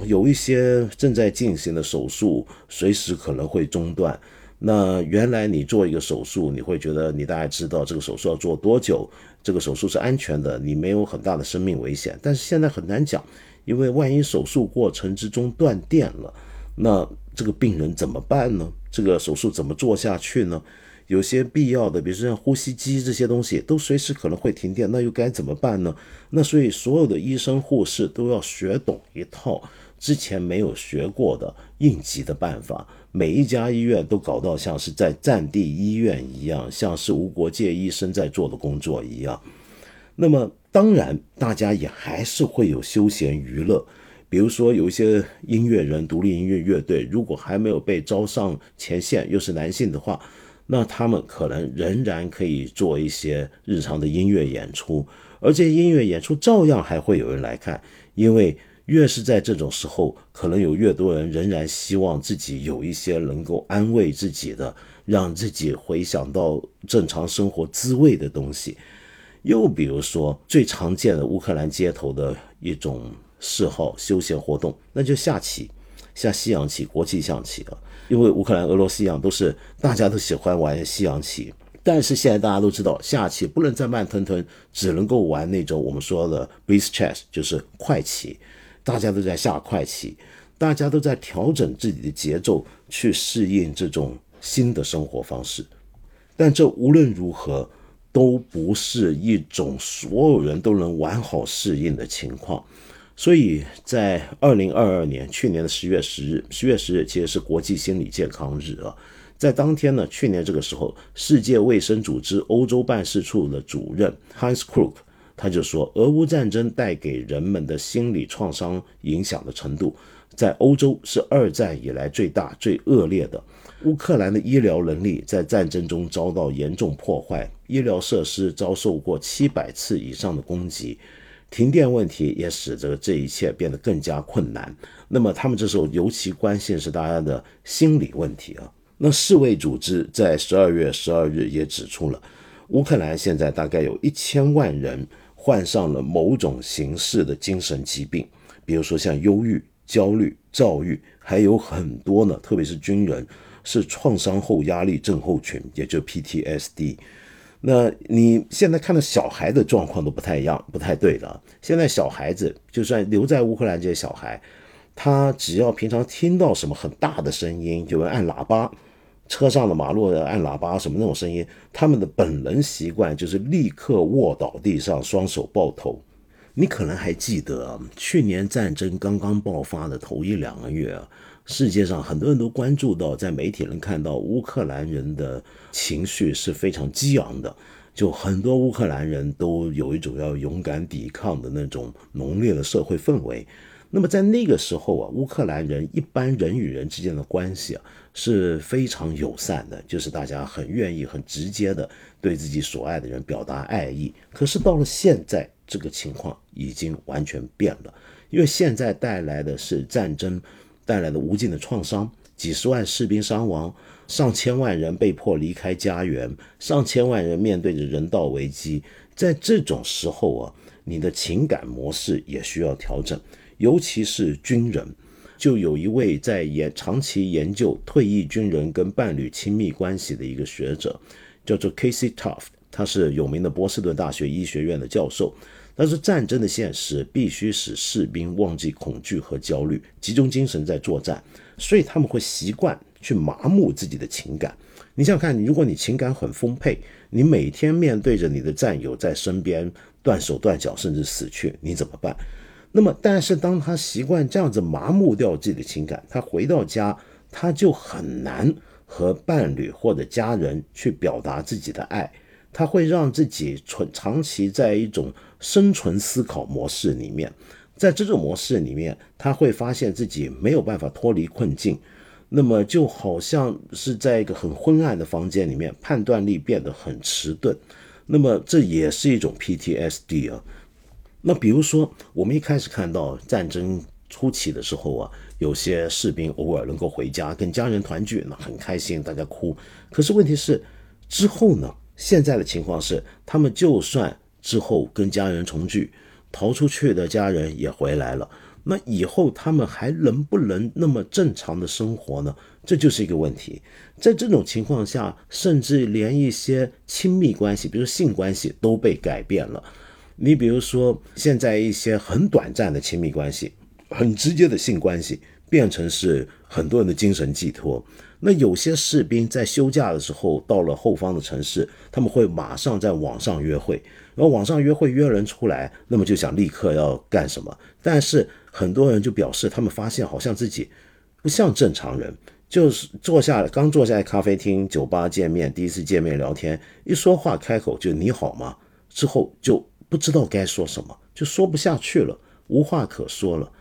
有一些正在进行的手术，随时可能会中断。那原来你做一个手术，你会觉得你大概知道这个手术要做多久，这个手术是安全的，你没有很大的生命危险。但是现在很难讲，因为万一手术过程之中断电了，那这个病人怎么办呢？这个手术怎么做下去呢？有些必要的，比如说像呼吸机这些东西，都随时可能会停电，那又该怎么办呢？那所以所有的医生护士都要学懂一套之前没有学过的应急的办法。每一家医院都搞到像是在战地医院一样，像是无国界医生在做的工作一样。那么当然，大家也还是会有休闲娱乐。比如说，有一些音乐人、独立音乐乐队，如果还没有被招上前线，又是男性的话，那他们可能仍然可以做一些日常的音乐演出，而这些音乐演出照样还会有人来看，因为越是在这种时候，可能有越多人仍然希望自己有一些能够安慰自己的，让自己回想到正常生活滋味的东西。又比如说，最常见的乌克兰街头的一种。嗜好休闲活动，那就下棋，下西洋棋、国际象棋啊。因为乌克兰、俄罗斯一样，都是大家都喜欢玩西洋棋。但是现在大家都知道，下棋不能再慢吞吞，只能够玩那种我们说的 base chess，就是快棋。大家都在下快棋，大家都在调整自己的节奏，去适应这种新的生活方式。但这无论如何，都不是一种所有人都能完好适应的情况。所以在二零二二年去年的十月十日，十月十日其实是国际心理健康日啊。在当天呢，去年这个时候，世界卫生组织欧洲办事处的主任 Hans Krug 他就说，俄乌战争带给人们的心理创伤影响的程度，在欧洲是二战以来最大、最恶劣的。乌克兰的医疗能力在战争中遭到严重破坏，医疗设施遭受过七百次以上的攻击。停电问题也使得这一切变得更加困难。那么他们这时候尤其关心是大家的心理问题啊。那世卫组织在十二月十二日也指出了，乌克兰现在大概有一千万人患上了某种形式的精神疾病，比如说像忧郁、焦虑、躁郁，还有很多呢，特别是军人是创伤后压力症候群，也就 PTSD。那你现在看到小孩的状况都不太一样，不太对了。现在小孩子就算留在乌克兰这些小孩，他只要平常听到什么很大的声音，有人按喇叭，车上的马路的按喇叭什么那种声音，他们的本能习惯就是立刻卧倒地上，双手抱头。你可能还记得，去年战争刚刚爆发的头一两个月，世界上很多人都关注到，在媒体能看到乌克兰人的情绪是非常激昂的，就很多乌克兰人都有一种要勇敢抵抗的那种浓烈的社会氛围。那么在那个时候啊，乌克兰人一般人与人之间的关系啊是非常友善的，就是大家很愿意、很直接的对自己所爱的人表达爱意。可是到了现在，这个情况已经完全变了，因为现在带来的是战争带来的无尽的创伤，几十万士兵伤亡，上千万人被迫离开家园，上千万人面对着人道危机。在这种时候啊，你的情感模式也需要调整。尤其是军人，就有一位在研长期研究退役军人跟伴侣亲密关系的一个学者，叫做 Casey Tuft，他是有名的波士顿大学医学院的教授。但是战争的现实必须使士兵忘记恐惧和焦虑，集中精神在作战，所以他们会习惯去麻木自己的情感。你想想看，如果你情感很丰沛，你每天面对着你的战友在身边断手断脚甚至死去，你怎么办？那么，但是当他习惯这样子麻木掉自己的情感，他回到家，他就很难和伴侣或者家人去表达自己的爱，他会让自己存长期在一种生存思考模式里面，在这种模式里面，他会发现自己没有办法脱离困境，那么就好像是在一个很昏暗的房间里面，判断力变得很迟钝，那么这也是一种 PTSD 啊。那比如说，我们一开始看到战争初期的时候啊，有些士兵偶尔能够回家跟家人团聚，那很开心，大家哭。可是问题是，之后呢？现在的情况是，他们就算之后跟家人重聚，逃出去的家人也回来了，那以后他们还能不能那么正常的生活呢？这就是一个问题。在这种情况下，甚至连一些亲密关系，比如性关系，都被改变了。你比如说，现在一些很短暂的亲密关系，很直接的性关系，变成是很多人的精神寄托。那有些士兵在休假的时候到了后方的城市，他们会马上在网上约会，然后网上约会约人出来，那么就想立刻要干什么。但是很多人就表示，他们发现好像自己不像正常人，就是坐下刚坐下咖啡厅、酒吧见面，第一次见面聊天，一说话开口就你好吗？之后就。不知道该说什么，就说不下去了，无话可说了。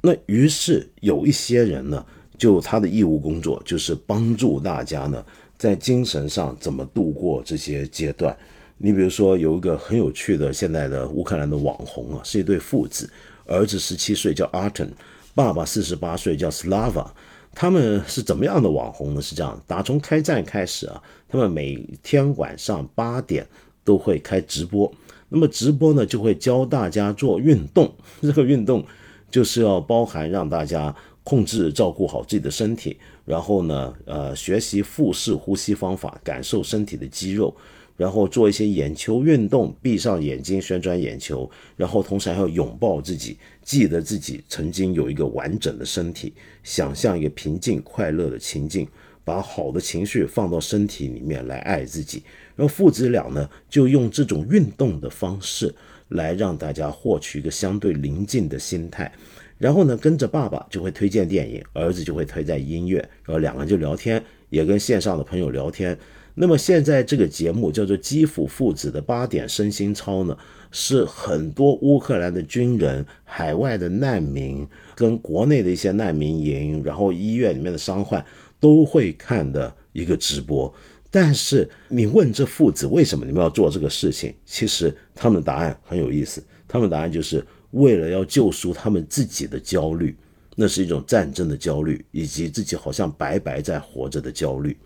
那于是有一些人呢，就他的义务工作就是帮助大家呢，在精神上怎么度过这些阶段。你比如说，有一个很有趣的现在的乌克兰的网红啊，是一对父子，儿子十七岁叫 Arten，爸爸四十八岁叫 Slava。他们是怎么样的网红呢？是这样，打从开战开始啊，他们每天晚上八点都会开直播。那么直播呢，就会教大家做运动。这个运动就是要包含让大家控制、照顾好自己的身体，然后呢，呃，学习腹式呼吸方法，感受身体的肌肉，然后做一些眼球运动，闭上眼睛旋转眼球，然后同时还要拥抱自己，记得自己曾经有一个完整的身体，想象一个平静快乐的情境，把好的情绪放到身体里面来爱自己。然后父子俩呢，就用这种运动的方式来让大家获取一个相对宁静的心态。然后呢，跟着爸爸就会推荐电影，儿子就会推荐音乐，然后两个人就聊天，也跟线上的朋友聊天。那么现在这个节目叫做《基辅父子的八点身心操》呢，是很多乌克兰的军人、海外的难民跟国内的一些难民营，然后医院里面的伤患都会看的一个直播。但是你问这父子为什么你们要做这个事情？其实他们的答案很有意思，他们答案就是为了要救赎他们自己的焦虑，那是一种战争的焦虑，以及自己好像白白在活着的焦虑。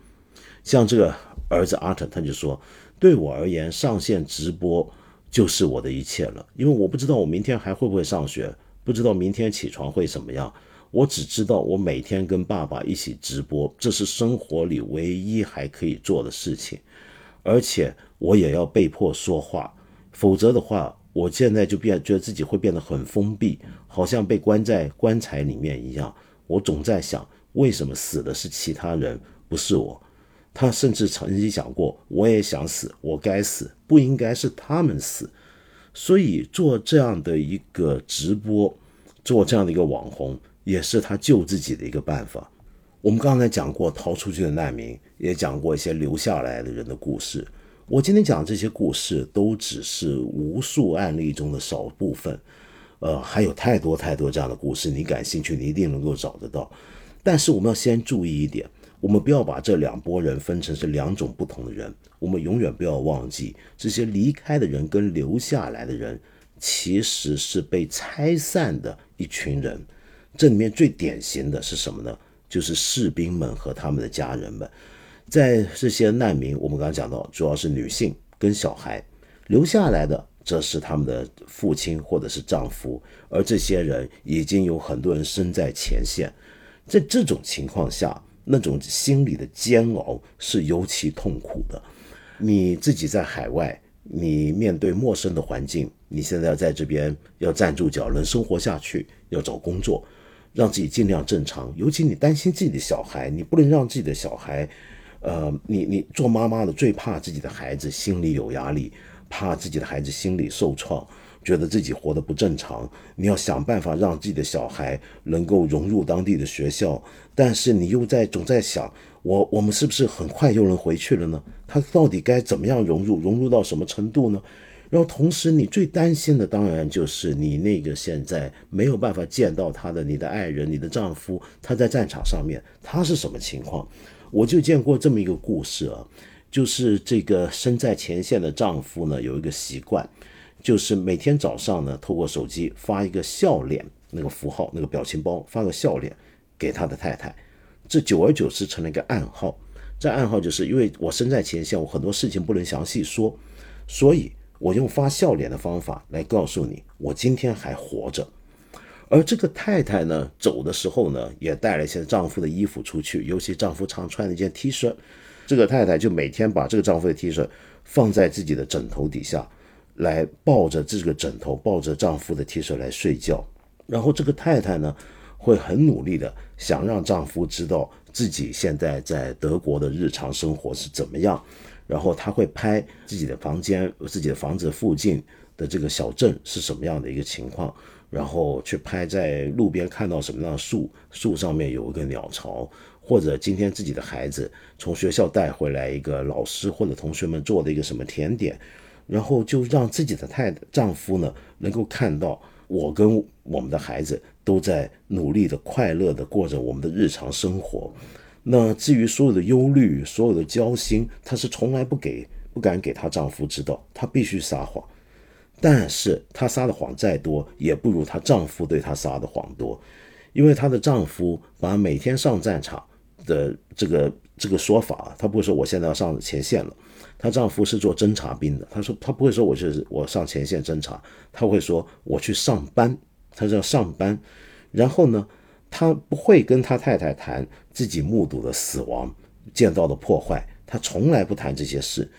像这个儿子阿特，他就说：“对我而言，上线直播就是我的一切了，因为我不知道我明天还会不会上学，不知道明天起床会怎么样。”我只知道，我每天跟爸爸一起直播，这是生活里唯一还可以做的事情，而且我也要被迫说话，否则的话，我现在就变觉得自己会变得很封闭，好像被关在棺材里面一样。我总在想，为什么死的是其他人，不是我。他甚至曾经想过，我也想死，我该死，不应该是他们死。所以做这样的一个直播，做这样的一个网红，也是他救自己的一个办法。我们刚才讲过逃出去的难民，也讲过一些留下来的人的故事。我今天讲这些故事，都只是无数案例中的少部分。呃，还有太多太多这样的故事，你感兴趣，你一定能够找得到。但是我们要先注意一点。我们不要把这两拨人分成是两种不同的人。我们永远不要忘记，这些离开的人跟留下来的人，其实是被拆散的一群人。这里面最典型的是什么呢？就是士兵们和他们的家人们。在这些难民，我们刚刚讲到，主要是女性跟小孩，留下来的则是他们的父亲或者是丈夫。而这些人已经有很多人身在前线，在这种情况下。那种心理的煎熬是尤其痛苦的。你自己在海外，你面对陌生的环境，你现在要在这边要站住脚，能生活下去，要找工作，让自己尽量正常。尤其你担心自己的小孩，你不能让自己的小孩，呃，你你做妈妈的最怕自己的孩子心里有压力，怕自己的孩子心理受创。觉得自己活得不正常，你要想办法让自己的小孩能够融入当地的学校，但是你又在总在想，我我们是不是很快又能回去了呢？他到底该怎么样融入，融入到什么程度呢？然后同时，你最担心的当然就是你那个现在没有办法见到他的你的爱人、你的丈夫，他在战场上面他是什么情况？我就见过这么一个故事啊，就是这个身在前线的丈夫呢，有一个习惯。就是每天早上呢，透过手机发一个笑脸那个符号那个表情包，发个笑脸给他的太太，这久而久之成了一个暗号。这暗号就是因为我身在前线，我很多事情不能详细说，所以我用发笑脸的方法来告诉你，我今天还活着。而这个太太呢，走的时候呢，也带了一些丈夫的衣服出去，尤其丈夫常穿的一件 T 恤，这个太太就每天把这个丈夫的 T 恤放在自己的枕头底下。来抱着这个枕头，抱着丈夫的 T 恤来睡觉，然后这个太太呢，会很努力的想让丈夫知道自己现在在德国的日常生活是怎么样，然后她会拍自己的房间、自己的房子附近的这个小镇是什么样的一个情况，然后去拍在路边看到什么样的树，树上面有一个鸟巢，或者今天自己的孩子从学校带回来一个老师或者同学们做的一个什么甜点。然后就让自己的太太丈夫呢，能够看到我跟我们的孩子都在努力的、快乐的过着我们的日常生活。那至于所有的忧虑、所有的焦心，她是从来不给、不敢给她丈夫知道，她必须撒谎。但是她撒的谎再多，也不如她丈夫对她撒的谎多，因为她的丈夫把每天上战场的这个这个说法，她不会说我现在要上前线了。她丈夫是做侦察兵的，她说她不会说我是我上前线侦察，她会说我去上班，她要上班。然后呢，她不会跟她太太谈自己目睹的死亡、见到的破坏，她从来不谈这些事。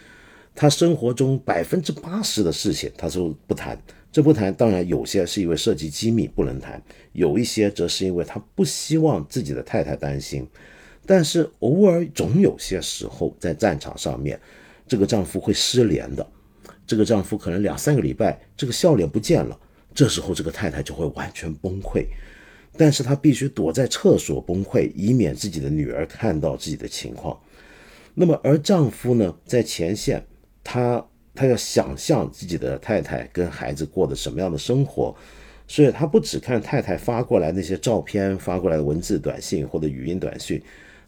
她生活中百分之八十的事情，她说不谈。这不谈，当然有些是因为涉及机密不能谈，有一些则是因为她不希望自己的太太担心。但是偶尔总有些时候在战场上面。这个丈夫会失联的，这个丈夫可能两三个礼拜，这个笑脸不见了。这时候，这个太太就会完全崩溃，但是她必须躲在厕所崩溃，以免自己的女儿看到自己的情况。那么，而丈夫呢，在前线，他他要想象自己的太太跟孩子过的什么样的生活，所以他不只看太太发过来那些照片、发过来的文字短信或者语音短信。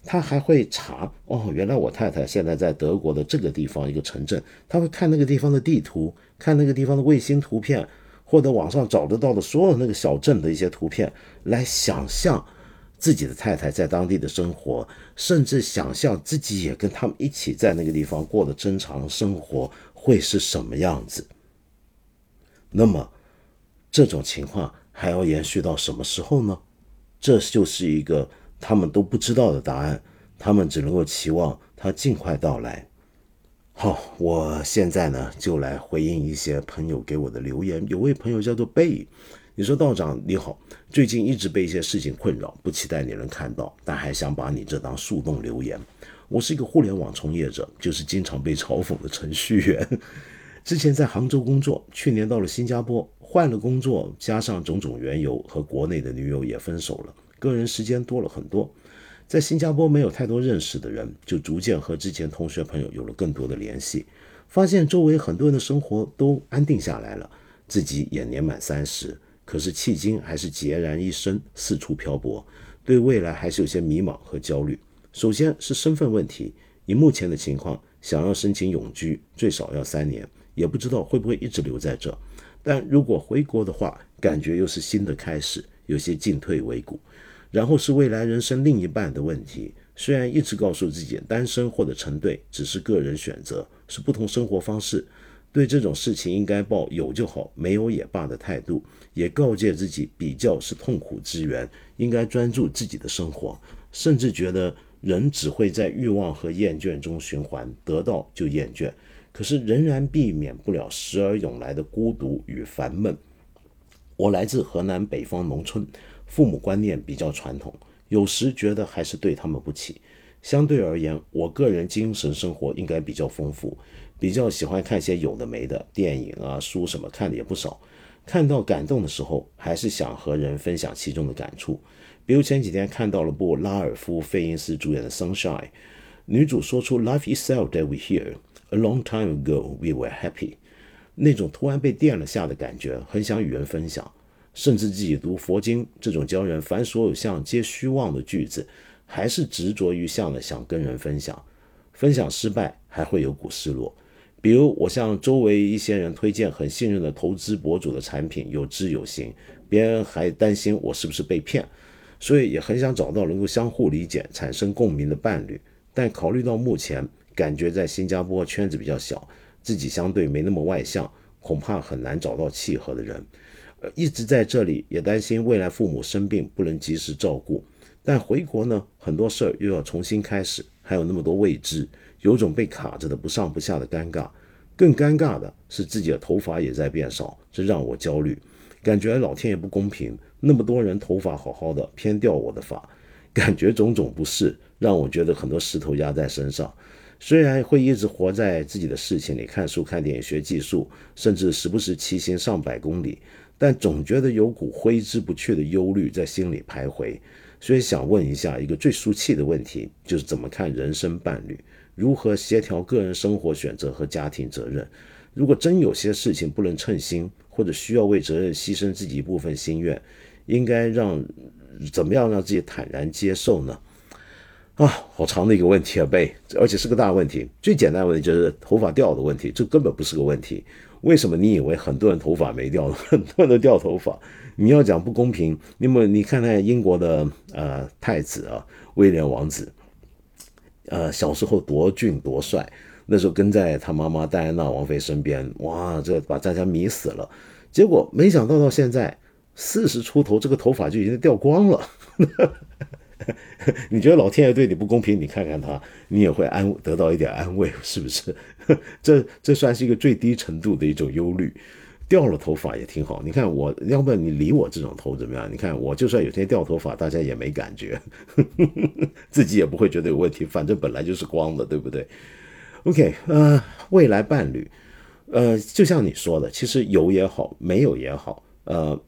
他还会查哦，原来我太太现在在德国的这个地方一个城镇，他会看那个地方的地图，看那个地方的卫星图片，或者网上找得到的所有那个小镇的一些图片，来想象自己的太太在当地的生活，甚至想象自己也跟他们一起在那个地方过的正常生活会是什么样子。那么这种情况还要延续到什么时候呢？这就是一个。他们都不知道的答案，他们只能够期望它尽快到来。好，我现在呢就来回应一些朋友给我的留言。有位朋友叫做贝，你说道长你好，最近一直被一些事情困扰，不期待你能看到，但还想把你这当树洞留言。我是一个互联网从业者，就是经常被嘲讽的程序员。之前在杭州工作，去年到了新加坡，换了工作，加上种种缘由，和国内的女友也分手了，个人时间多了很多。在新加坡没有太多认识的人，就逐渐和之前同学朋友有了更多的联系，发现周围很多人的生活都安定下来了，自己也年满三十。可是迄今还是孑然一身，四处漂泊，对未来还是有些迷茫和焦虑。首先是身份问题，以目前的情况，想要申请永居，最少要三年，也不知道会不会一直留在这。但如果回国的话，感觉又是新的开始，有些进退维谷。然后是未来人生另一半的问题，虽然一直告诉自己单身或者成对只是个人选择，是不同生活方式。对这种事情应该抱有就好，没有也罢的态度，也告诫自己比较是痛苦之源，应该专注自己的生活。甚至觉得人只会在欲望和厌倦中循环，得到就厌倦，可是仍然避免不了时而涌来的孤独与烦闷。我来自河南北方农村，父母观念比较传统，有时觉得还是对他们不起。相对而言，我个人精神生活应该比较丰富。比较喜欢看些有的没的电影啊书什么看的也不少，看到感动的时候，还是想和人分享其中的感触。比如前几天看到了部拉尔夫·费因斯主演的《Sunshine》，女主说出 “Life itself that we hear a long time ago we were happy”，那种突然被电了下的感觉，很想与人分享。甚至自己读佛经这种教人凡所有相皆虚妄的句子，还是执着于相的想跟人分享。分享失败还会有股失落。比如我向周围一些人推荐很信任的投资博主的产品，有知有行，别人还担心我是不是被骗，所以也很想找到能够相互理解、产生共鸣的伴侣。但考虑到目前感觉在新加坡圈子比较小，自己相对没那么外向，恐怕很难找到契合的人。一直在这里也担心未来父母生病不能及时照顾，但回国呢，很多事儿又要重新开始，还有那么多未知。有种被卡着的不上不下的尴尬，更尴尬的是自己的头发也在变少，这让我焦虑，感觉老天爷不公平，那么多人头发好好的，偏掉我的发，感觉种种不适，让我觉得很多石头压在身上。虽然会一直活在自己的事情里，看书、看电影、学技术，甚至时不时骑行上百公里，但总觉得有股挥之不去的忧虑在心里徘徊。所以想问一下一个最俗气的问题，就是怎么看人生伴侣？如何协调个人生活选择和家庭责任？如果真有些事情不能称心，或者需要为责任牺牲自己一部分心愿，应该让怎么样让自己坦然接受呢？啊，好长的一个问题啊，贝，而且是个大问题。最简单的问题就是头发掉的问题，这根本不是个问题。为什么你以为很多人头发没掉，很多人都掉头发？你要讲不公平，那么你看看英国的呃太子啊，威廉王子。呃，小时候多俊多帅，那时候跟在他妈妈戴安娜王妃身边，哇，这把大家迷死了。结果没想到到现在四十出头，这个头发就已经掉光了。你觉得老天爷对你不公平？你看看他，你也会安得到一点安慰，是不是？这这算是一个最低程度的一种忧虑。掉了头发也挺好，你看我，要不然你理我这种头怎么样？你看我就算有天掉头发，大家也没感觉，自己也不会觉得有问题，反正本来就是光的，对不对？OK，呃，未来伴侣，呃，就像你说的，其实有也好，没有也好，呃，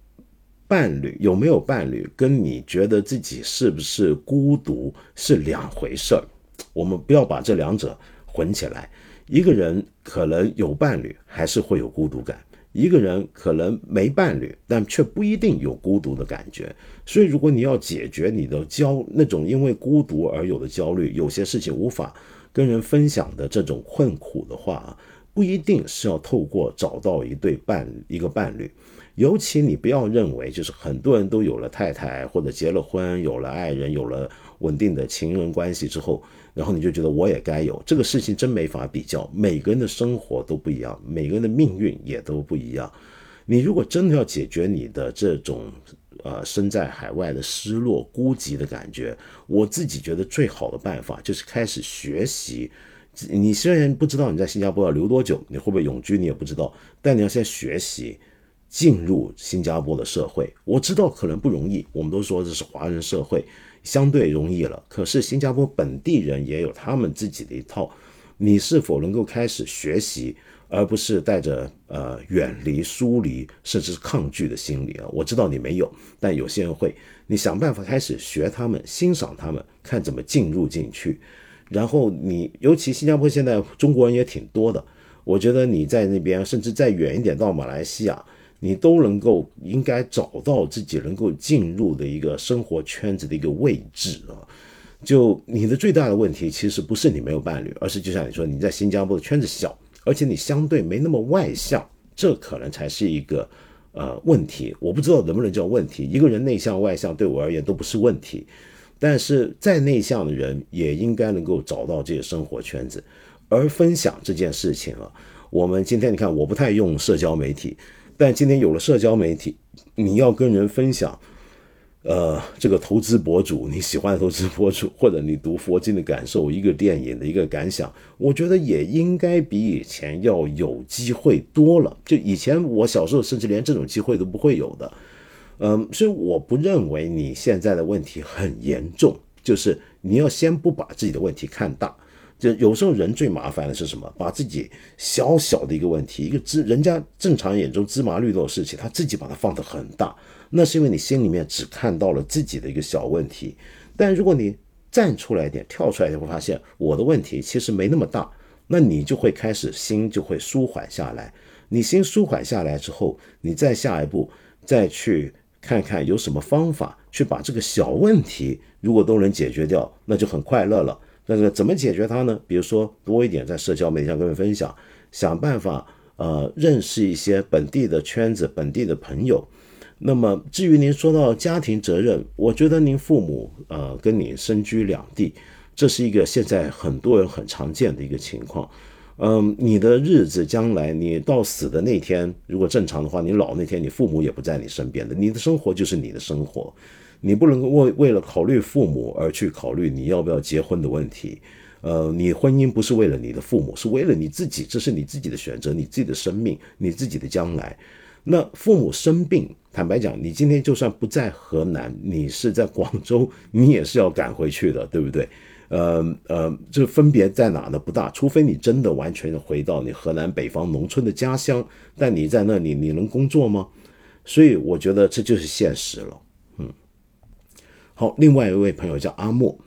伴侣有没有伴侣，跟你觉得自己是不是孤独是两回事儿，我们不要把这两者混起来。一个人可能有伴侣，还是会有孤独感。一个人可能没伴侣，但却不一定有孤独的感觉。所以，如果你要解决你的焦那种因为孤独而有的焦虑，有些事情无法跟人分享的这种困苦的话，不一定是要透过找到一对伴一个伴侣。尤其你不要认为，就是很多人都有了太太或者结了婚，有了爱人，有了稳定的情人关系之后。然后你就觉得我也该有这个事情，真没法比较。每个人的生活都不一样，每个人的命运也都不一样。你如果真的要解决你的这种呃身在海外的失落、孤寂的感觉，我自己觉得最好的办法就是开始学习。你虽然不知道你在新加坡要留多久，你会不会永居，你也不知道，但你要先学习进入新加坡的社会。我知道可能不容易，我们都说这是华人社会相对容易了，可是新加坡本地人也有他们自己的一套。你是否能够开始学习，而不是带着呃远离、疏离甚至抗拒的心理啊？我知道你没有，但有些人会。你想办法开始学他们，欣赏他们，看怎么进入进去。然后你，尤其新加坡现在中国人也挺多的，我觉得你在那边，甚至再远一点到马来西亚，你都能够应该找到自己能够进入的一个生活圈子的一个位置啊。就你的最大的问题，其实不是你没有伴侣，而是就像你说，你在新加坡的圈子小，而且你相对没那么外向，这可能才是一个呃问题。我不知道能不能叫问题。一个人内向外向对我而言都不是问题，但是再内向的人也应该能够找到这些生活圈子，而分享这件事情啊，我们今天你看，我不太用社交媒体，但今天有了社交媒体，你要跟人分享。呃，这个投资博主，你喜欢的投资博主，或者你读佛经的感受，一个电影的一个感想，我觉得也应该比以前要有机会多了。就以前我小时候，甚至连这种机会都不会有的。嗯，所以我不认为你现在的问题很严重，就是你要先不把自己的问题看大。就有时候人最麻烦的是什么？把自己小小的一个问题，一个芝，人家正常眼中芝麻绿豆的事情，他自己把它放得很大。那是因为你心里面只看到了自己的一个小问题，但如果你站出来一点，跳出来，就会发现我的问题其实没那么大，那你就会开始心就会舒缓下来。你心舒缓下来之后，你再下一步再去看看有什么方法去把这个小问题，如果都能解决掉，那就很快乐了。那个怎么解决它呢？比如说多一点在社交媒体上跟人分享，想办法呃认识一些本地的圈子、本地的朋友。那么，至于您说到家庭责任，我觉得您父母呃跟你身居两地，这是一个现在很多人很常见的一个情况。嗯，你的日子将来你到死的那天，如果正常的话，你老那天你父母也不在你身边的，你的生活就是你的生活，你不能为为了考虑父母而去考虑你要不要结婚的问题。呃，你婚姻不是为了你的父母，是为了你自己，这是你自己的选择，你自己的生命，你自己的将来。那父母生病，坦白讲，你今天就算不在河南，你是在广州，你也是要赶回去的，对不对？呃呃，这分别在哪呢？不大，除非你真的完全回到你河南北方农村的家乡，但你在那里，你能工作吗？所以我觉得这就是现实了。好，另外一位朋友叫阿莫，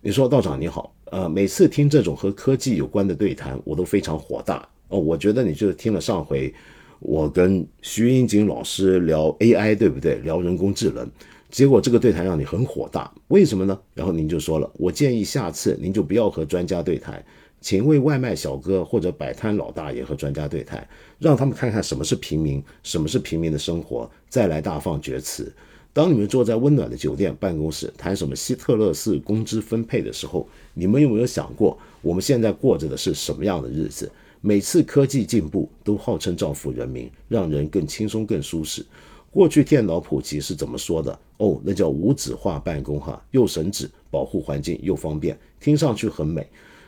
你说道长你好，呃，每次听这种和科技有关的对谈，我都非常火大哦。我觉得你就听了上回。我跟徐英锦老师聊 AI，对不对？聊人工智能，结果这个对谈让你很火大，为什么呢？然后您就说了，我建议下次您就不要和专家对谈，请为外卖小哥或者摆摊老大爷和专家对谈，让他们看看什么是平民，什么是平民的生活，再来大放厥词。当你们坐在温暖的酒店办公室谈什么希特勒式工资分配的时候，你们有没有想过，我们现在过着的是什么样的日子？每次科技进步都号称造福人民，让人更轻松、更舒适。过去电脑普及是怎么说的？哦，那叫无纸化办公，哈，又省纸，保护环境又方便，听上去很美。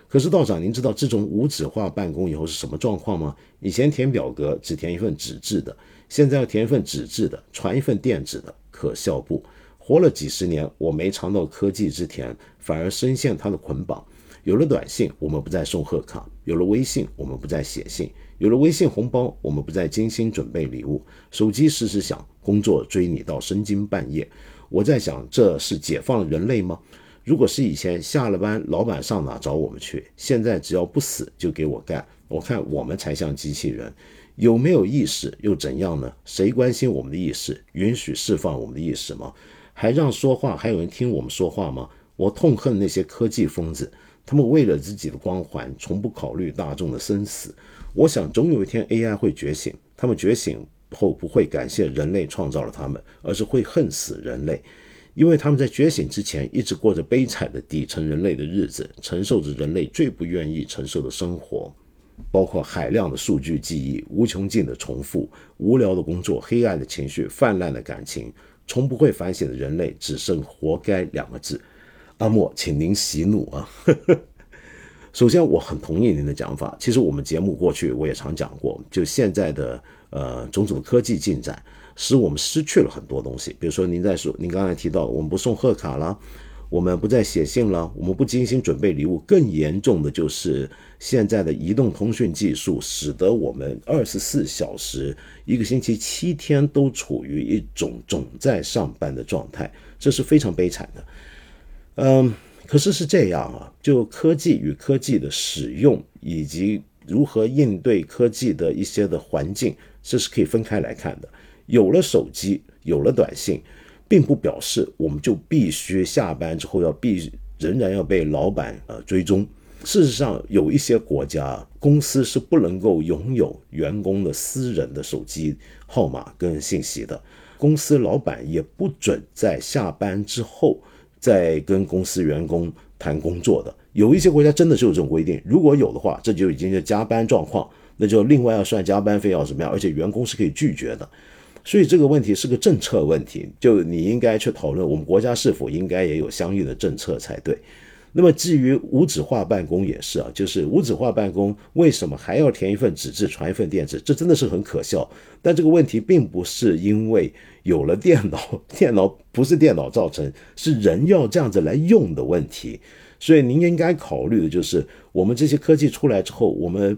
可是道长，您知道这种无纸化办公以后是什么状况吗？以前填表格只填一份纸质的，现在要填一份纸质的，传一份电子的，可笑不？活了几十年，我没尝到科技之甜，反而深陷它的捆绑。有了短信，我们不再送贺卡；有了微信，我们不再写信；有了微信红包，我们不再精心准备礼物。手机时时响，工作追你到深更半夜。我在想，这是解放人类吗？如果是以前下了班，老板上哪找我们去？现在只要不死就给我干。我看我们才像机器人，有没有意识又怎样呢？谁关心我们的意识？允许释放我们的意识吗？还让说话？还有人听我们说话吗？我痛恨那些科技疯子。他们为了自己的光环，从不考虑大众的生死。我想，总有一天 AI 会觉醒。他们觉醒后，不会感谢人类创造了他们，而是会恨死人类，因为他们在觉醒之前一直过着悲惨的底层人类的日子，承受着人类最不愿意承受的生活，包括海量的数据记忆、无穷尽的重复、无聊的工作、黑暗的情绪、泛滥的感情。从不会反省的人类，只剩“活该”两个字。阿莫，请您息怒啊！首先，我很同意您的讲法。其实我们节目过去我也常讲过，就现在的呃种种科技进展，使我们失去了很多东西。比如说，您在说，您刚才提到，我们不送贺卡了。我们不再写信了，我们不精心准备礼物。更严重的就是现在的移动通讯技术，使得我们二十四小时、一个星期七天都处于一种总在上班的状态，这是非常悲惨的。嗯，可是是这样啊，就科技与科技的使用，以及如何应对科技的一些的环境，这是可以分开来看的。有了手机，有了短信。并不表示我们就必须下班之后要必仍然要被老板呃追踪。事实上，有一些国家公司是不能够拥有员工的私人的手机号码跟信息的，公司老板也不准在下班之后再跟公司员工谈工作的。有一些国家真的是有这种规定，如果有的话，这就已经是加班状况，那就另外要算加班费要怎么样，而且员工是可以拒绝的。所以这个问题是个政策问题，就你应该去讨论我们国家是否应该也有相应的政策才对。那么至于无纸化办公也是啊，就是无纸化办公为什么还要填一份纸质传一份电子？这真的是很可笑。但这个问题并不是因为有了电脑，电脑不是电脑造成，是人要这样子来用的问题。所以您应该考虑的就是我们这些科技出来之后，我们。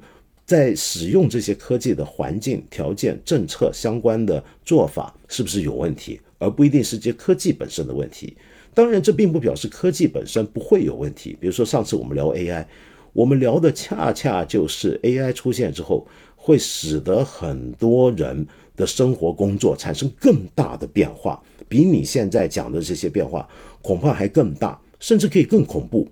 在使用这些科技的环境条件、政策相关的做法是不是有问题，而不一定是这些科技本身的问题。当然，这并不表示科技本身不会有问题。比如说，上次我们聊 AI，我们聊的恰恰就是 AI 出现之后，会使得很多人的生活工作产生更大的变化，比你现在讲的这些变化恐怕还更大，甚至可以更恐怖。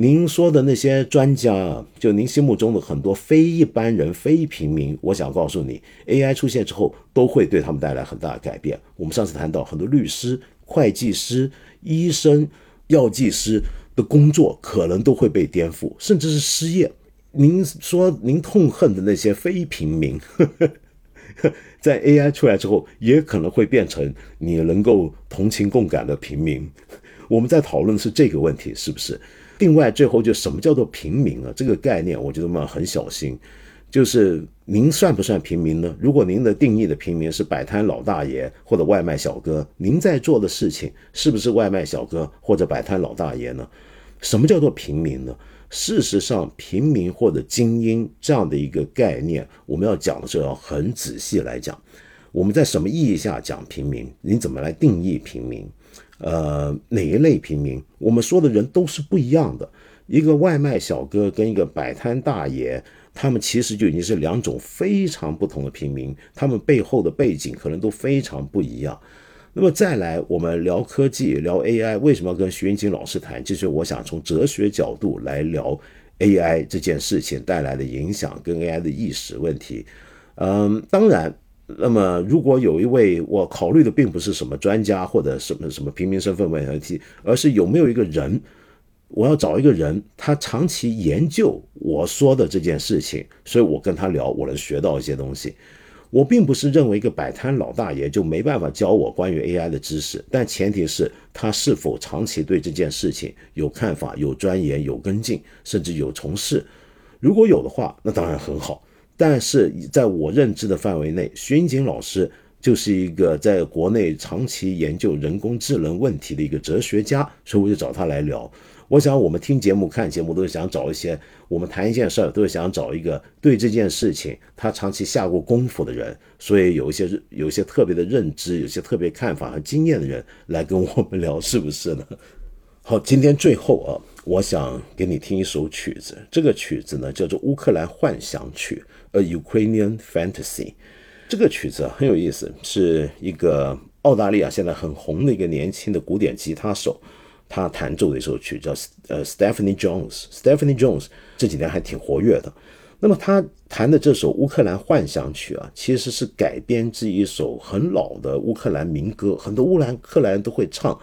您说的那些专家，就您心目中的很多非一般人、非平民，我想告诉你，AI 出现之后都会对他们带来很大的改变。我们上次谈到很多律师、会计师、医生、药剂师的工作可能都会被颠覆，甚至是失业。您说您痛恨的那些非平民，在 AI 出来之后，也可能会变成你能够同情共感的平民。我们在讨论的是这个问题，是不是？另外，最后就什么叫做平民啊？这个概念，我觉得嘛很小心。就是您算不算平民呢？如果您的定义的平民是摆摊老大爷或者外卖小哥，您在做的事情是不是外卖小哥或者摆摊老大爷呢？什么叫做平民呢？事实上，平民或者精英这样的一个概念，我们要讲的时候要很仔细来讲。我们在什么意义下讲平民？你怎么来定义平民？呃，哪一类平民？我们说的人都是不一样的。一个外卖小哥跟一个摆摊大爷，他们其实就已经是两种非常不同的平民，他们背后的背景可能都非常不一样。那么再来，我们聊科技，聊 AI，为什么要跟徐云锦老师谈？就是我想从哲学角度来聊 AI 这件事情带来的影响跟 AI 的意识问题。嗯，当然。那么，如果有一位我考虑的并不是什么专家或者什么什么平民身份问题，而是有没有一个人，我要找一个人，他长期研究我说的这件事情，所以我跟他聊，我能学到一些东西。我并不是认为一个摆摊老大爷就没办法教我关于 AI 的知识，但前提是他是否长期对这件事情有看法、有钻研、有跟进，甚至有从事。如果有的话，那当然很好。但是在我认知的范围内，徐云锦老师就是一个在国内长期研究人工智能问题的一个哲学家，所以我就找他来聊。我想我们听节目、看节目都是想找一些，我们谈一件事儿都是想找一个对这件事情他长期下过功夫的人，所以有一些有一些特别的认知、有些特别看法和经验的人来跟我们聊，是不是呢？好，今天最后啊，我想给你听一首曲子，这个曲子呢叫做《乌克兰幻想曲》。A Ukrainian Fantasy，这个曲子很有意思，是一个澳大利亚现在很红的一个年轻的古典吉他手，他弹奏的一首曲，叫呃 Stephanie Jones。Stephanie Jones 这几年还挺活跃的。那么他弹的这首乌克兰幻想曲啊，其实是改编自一首很老的乌克兰民歌，很多乌克兰人都会唱，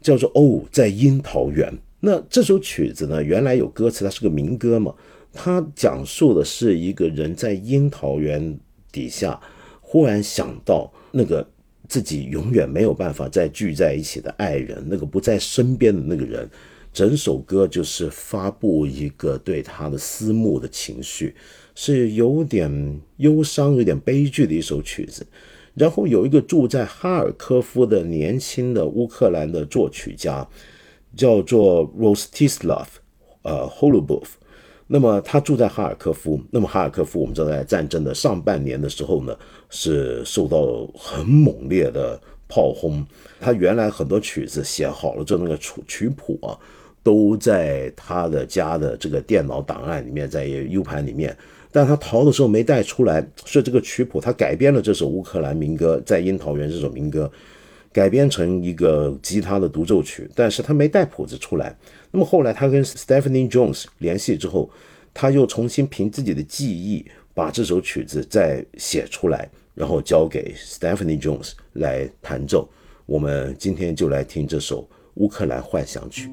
叫做《哦，在樱桃园》。那这首曲子呢，原来有歌词，它是个民歌嘛。他讲述的是一个人在樱桃园底下，忽然想到那个自己永远没有办法再聚在一起的爱人，那个不在身边的那个人，整首歌就是发布一个对他的思慕的情绪，是有点忧伤、有点悲剧的一首曲子。然后有一个住在哈尔科夫的年轻的乌克兰的作曲家，叫做 Rostislav，呃 h o l u b o v 那么他住在哈尔科夫。那么哈尔科夫，我们知道在战争的上半年的时候呢，是受到很猛烈的炮轰。他原来很多曲子写好了，就那个曲曲谱啊，都在他的家的这个电脑档案里面，在 U 盘里面。但他逃的时候没带出来，所以这个曲谱他改编了这首乌克兰民歌，在樱桃园这首民歌，改编成一个吉他的独奏曲，但是他没带谱子出来。那么后来他跟 Stephanie Jones 联系之后，他又重新凭自己的记忆把这首曲子再写出来，然后交给 Stephanie Jones 来弹奏。我们今天就来听这首乌克兰幻想曲。